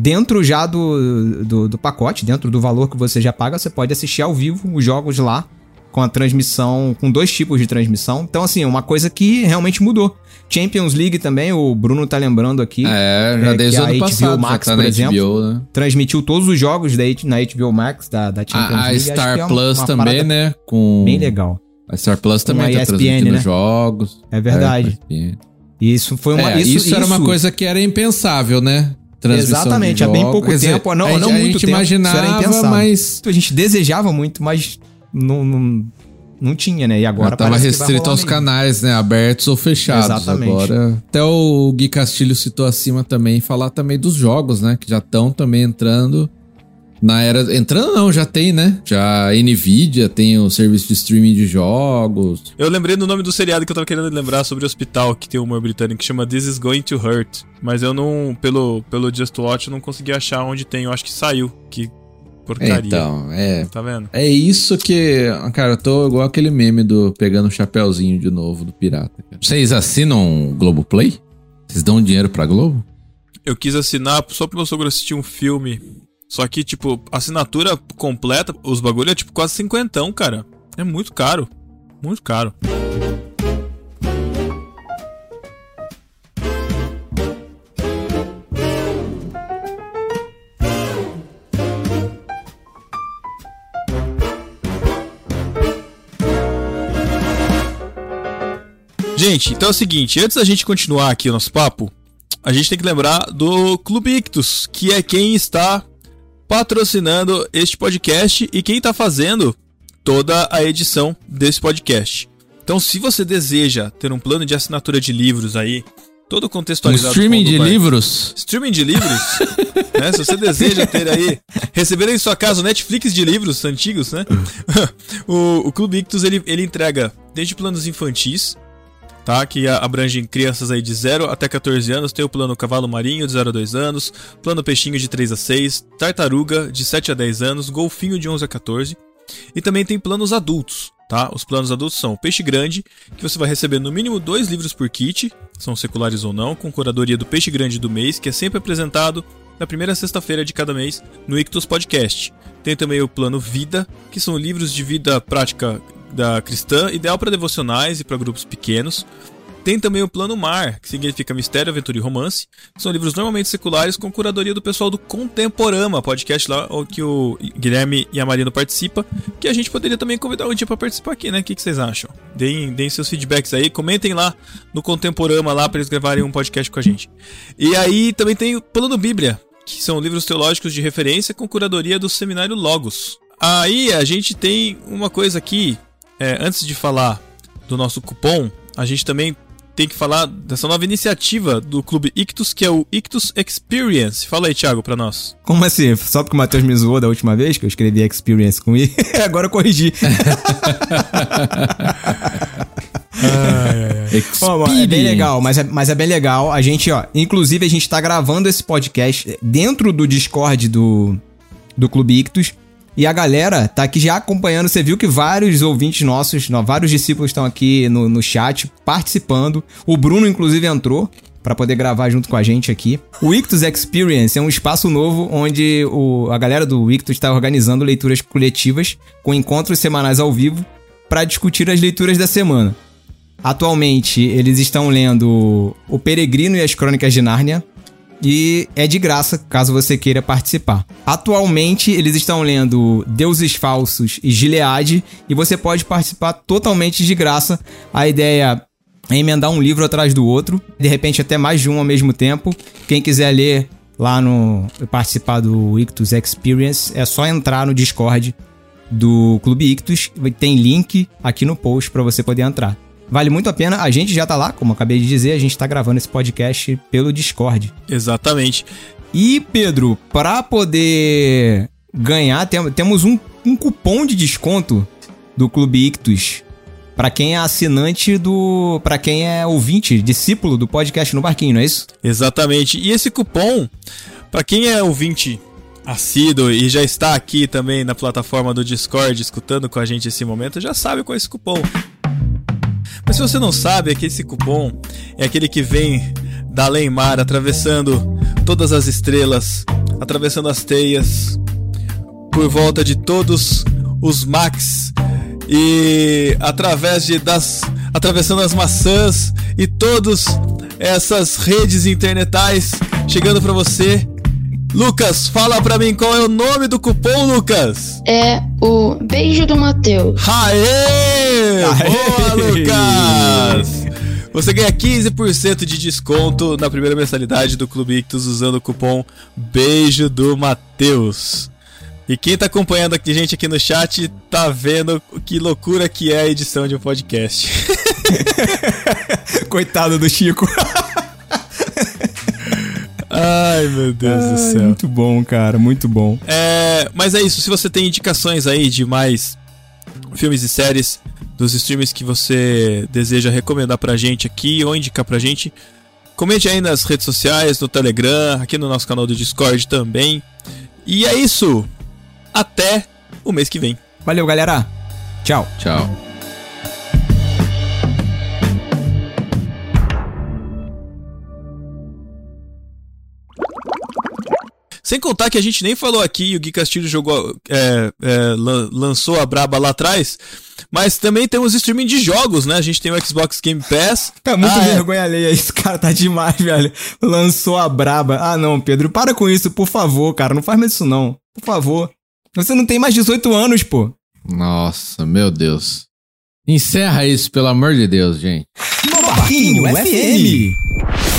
[SPEAKER 2] Dentro já do, do, do pacote, dentro do valor que você já paga, você pode assistir ao vivo os jogos lá com a transmissão, com dois tipos de transmissão. Então, assim, é uma coisa que realmente mudou. Champions League também, o Bruno tá lembrando aqui,
[SPEAKER 3] É, já
[SPEAKER 2] É,
[SPEAKER 3] desde o
[SPEAKER 2] a
[SPEAKER 3] ano
[SPEAKER 2] HBO
[SPEAKER 3] passado
[SPEAKER 2] Max,
[SPEAKER 3] tá
[SPEAKER 2] por exemplo,
[SPEAKER 3] HBO, né?
[SPEAKER 2] transmitiu todos os jogos da, na HBO Max, da, da Champions
[SPEAKER 3] A, a
[SPEAKER 2] League. Que
[SPEAKER 3] Star
[SPEAKER 2] é uma-
[SPEAKER 3] Plus
[SPEAKER 2] uma
[SPEAKER 3] também,
[SPEAKER 2] parada
[SPEAKER 3] né? Com...
[SPEAKER 2] Bem legal.
[SPEAKER 3] A Star Plus também
[SPEAKER 2] a
[SPEAKER 3] tá
[SPEAKER 2] ESPN,
[SPEAKER 3] transmitindo
[SPEAKER 2] né?
[SPEAKER 3] jogos.
[SPEAKER 2] É verdade.
[SPEAKER 3] É,
[SPEAKER 2] isso foi uma.
[SPEAKER 3] É, isso, era uma coisa que era impensável, né? Transmissão
[SPEAKER 2] Exatamente, há bem pouco
[SPEAKER 3] dizer,
[SPEAKER 2] tempo, não-
[SPEAKER 3] a gente,
[SPEAKER 2] não
[SPEAKER 3] a
[SPEAKER 2] muito
[SPEAKER 3] gente
[SPEAKER 2] tempo,
[SPEAKER 3] imaginava, mas
[SPEAKER 2] A gente desejava muito, mas não, não, não tinha, né? E agora
[SPEAKER 3] já tava
[SPEAKER 2] parece que vai
[SPEAKER 3] restrito aos
[SPEAKER 2] mesmo.
[SPEAKER 3] canais, né? Abertos ou fechados.
[SPEAKER 2] Exatamente.
[SPEAKER 3] Agora, até o Gui Castilho citou acima também, falar também dos jogos, né? Que já estão também entrando na era... Entrando não, já tem, né? Já a Nvidia tem o serviço de streaming de jogos.
[SPEAKER 1] Eu lembrei do nome do seriado que eu tava querendo lembrar sobre o hospital, que tem um humor britânico que chama This Is Going to Hurt. Mas eu não, pelo, pelo Just Watch, eu não consegui achar onde tem. Eu acho que saiu. Que porcaria.
[SPEAKER 3] Então, é...
[SPEAKER 1] Tá vendo?
[SPEAKER 3] É isso que. Cara, eu tô igual aquele meme do pegando o chapéuzinho de novo do pirata. cara. Vocês assinam Globoplay? Vocês dão dinheiro pra Globo?
[SPEAKER 1] Eu quis assinar só pro meu sogro assistir um filme. Só que, tipo, assinatura completa, os bagulho é tipo quase cinquentão, cara. É muito caro. Muito caro. Gente, então é o seguinte, antes da gente continuar aqui o nosso papo, a gente tem que lembrar do Clube Ictus, que é quem está patrocinando este podcast e quem está fazendo toda a edição desse podcast. Então, se você deseja ter um plano de assinatura de livros aí, todo
[SPEAKER 3] Um
[SPEAKER 1] contextualizado.
[SPEAKER 3] streaming
[SPEAKER 1] com o
[SPEAKER 3] de livros?
[SPEAKER 1] Streaming de livros, né? Se você deseja ter aí, receber em sua casa o Netflix de livros antigos, né? o, o Clube Ictus, ele, ele entrega desde planos infantis, tá? Que abrangem crianças aí de 0 até 14 anos. Tem o plano Cavalo Marinho, de 0 a 2 anos. Plano Peixinho, de 3 a 6. Tartaruga, de 7 a 10 anos. Golfinho, de 11 a 14. E também tem planos adultos, tá? Os planos adultos são Peixe Grande, que você vai receber no mínimo dois livros por kit, são seculares ou não, com curadoria do Peixe Grande do mês, que é sempre apresentado na primeira sexta-feira de cada mês no Ictus Podcast. Tem também o plano Vida, que são livros de vida prática da cristã, ideal para devocionais e para grupos pequenos. Tem também o Plano Mar, que significa Mistério, Aventura e Romance. São livros normalmente seculares com curadoria do pessoal do Contemporama, podcast lá que o Guilherme e a Marina participam, que a gente poderia também convidar um dia para participar aqui, né? O que, que vocês acham? Deem, deem seus feedbacks aí, comentem lá no Contemporama lá para eles gravarem um podcast com a gente. E aí também tem o Plano Bíblia, que são livros teológicos de referência com curadoria do Seminário Logos. Aí a gente tem uma coisa aqui, é, antes de falar do nosso cupom, a gente também tem que falar dessa nova iniciativa do Clube Ictus, que é o Ictus Experience. Fala aí, Thiago, pra nós.
[SPEAKER 2] Como assim? Só porque o Matheus me zoou da última vez que eu escrevi Experience com I, agora eu corrigi. Bom, é bem legal, mas é, mas é bem legal. A gente, ó, inclusive a gente tá gravando esse podcast dentro do Discord do, do Clube Ictus. E a galera tá aqui já acompanhando. Você viu que vários ouvintes nossos, vários discípulos estão aqui no, no chat participando. O Bruno, inclusive, entrou para poder gravar junto com a gente aqui. O Ictus Experience é um espaço novo onde o, a galera do Ictus está organizando leituras coletivas com encontros semanais ao vivo para discutir as leituras da semana. Atualmente, eles estão lendo O Peregrino e as Crônicas de Nárnia, e é de graça caso você queira participar. Atualmente eles estão lendo Deuses Falsos e Gilead e você pode participar totalmente de graça. A ideia é emendar um livro atrás do outro, de repente até mais de um ao mesmo tempo. Quem quiser ler lá no participar do Ictus Experience, é só entrar no Discord do Clube Ictus, tem link aqui no post para você poder entrar. Vale muito a pena. A gente já tá lá, como acabei de dizer, a gente tá gravando esse podcast pelo Discord.
[SPEAKER 1] Exatamente.
[SPEAKER 2] E, Pedro, para poder ganhar, tem, temos um, um cupom de desconto do Clube Ictus para quem é assinante do. para quem é ouvinte, discípulo do podcast no Barquinho, não é isso?
[SPEAKER 1] Exatamente. E esse cupom, para quem é ouvinte assíduo e já está aqui também na plataforma do Discord escutando com a gente esse momento, já sabe qual é esse cupom. Mas se você não sabe, é que esse cupom é aquele que vem da além mar, atravessando todas as estrelas, atravessando as teias, por volta de todos os Max e através de das atravessando as maçãs e todas essas redes internetais chegando para você Lucas, fala pra mim qual é o nome do cupom, Lucas.
[SPEAKER 5] É o Beijo do Mateus.
[SPEAKER 1] Aê! Aê! Boa, Lucas! Você ganha 15% de desconto na primeira mensalidade do Clube Ictus usando o cupom Beijo do Mateus. E quem tá acompanhando aqui, gente aqui no chat tá vendo que loucura que é a edição de um podcast.
[SPEAKER 2] Coitado do Chico.
[SPEAKER 1] Ai, meu Deus Ai, do céu.
[SPEAKER 2] Muito bom, cara, muito bom.
[SPEAKER 1] É, mas é isso, se você tem indicações aí de mais filmes e séries dos streams que você deseja recomendar pra gente aqui ou indicar pra gente, comente aí nas redes sociais, no Telegram, aqui no nosso canal do Discord também. E é isso. Até o mês que vem.
[SPEAKER 2] Valeu, galera. Tchau.
[SPEAKER 3] Tchau.
[SPEAKER 1] Sem contar que a gente nem falou aqui, o Gui Castilho jogou, é, é, lançou a braba lá atrás, mas também temos streaming de jogos, né? A gente tem o Xbox Game Pass.
[SPEAKER 2] Tá muito ah, é. vergonha alheia, esse cara tá demais, velho. Lançou a braba. Ah, não, Pedro, para com isso, por favor, cara, não faz mais isso não. Por favor. Você não tem mais 18 anos, pô.
[SPEAKER 3] Nossa, meu Deus. Encerra isso, pelo amor de Deus, gente.
[SPEAKER 2] No Barquinho FM.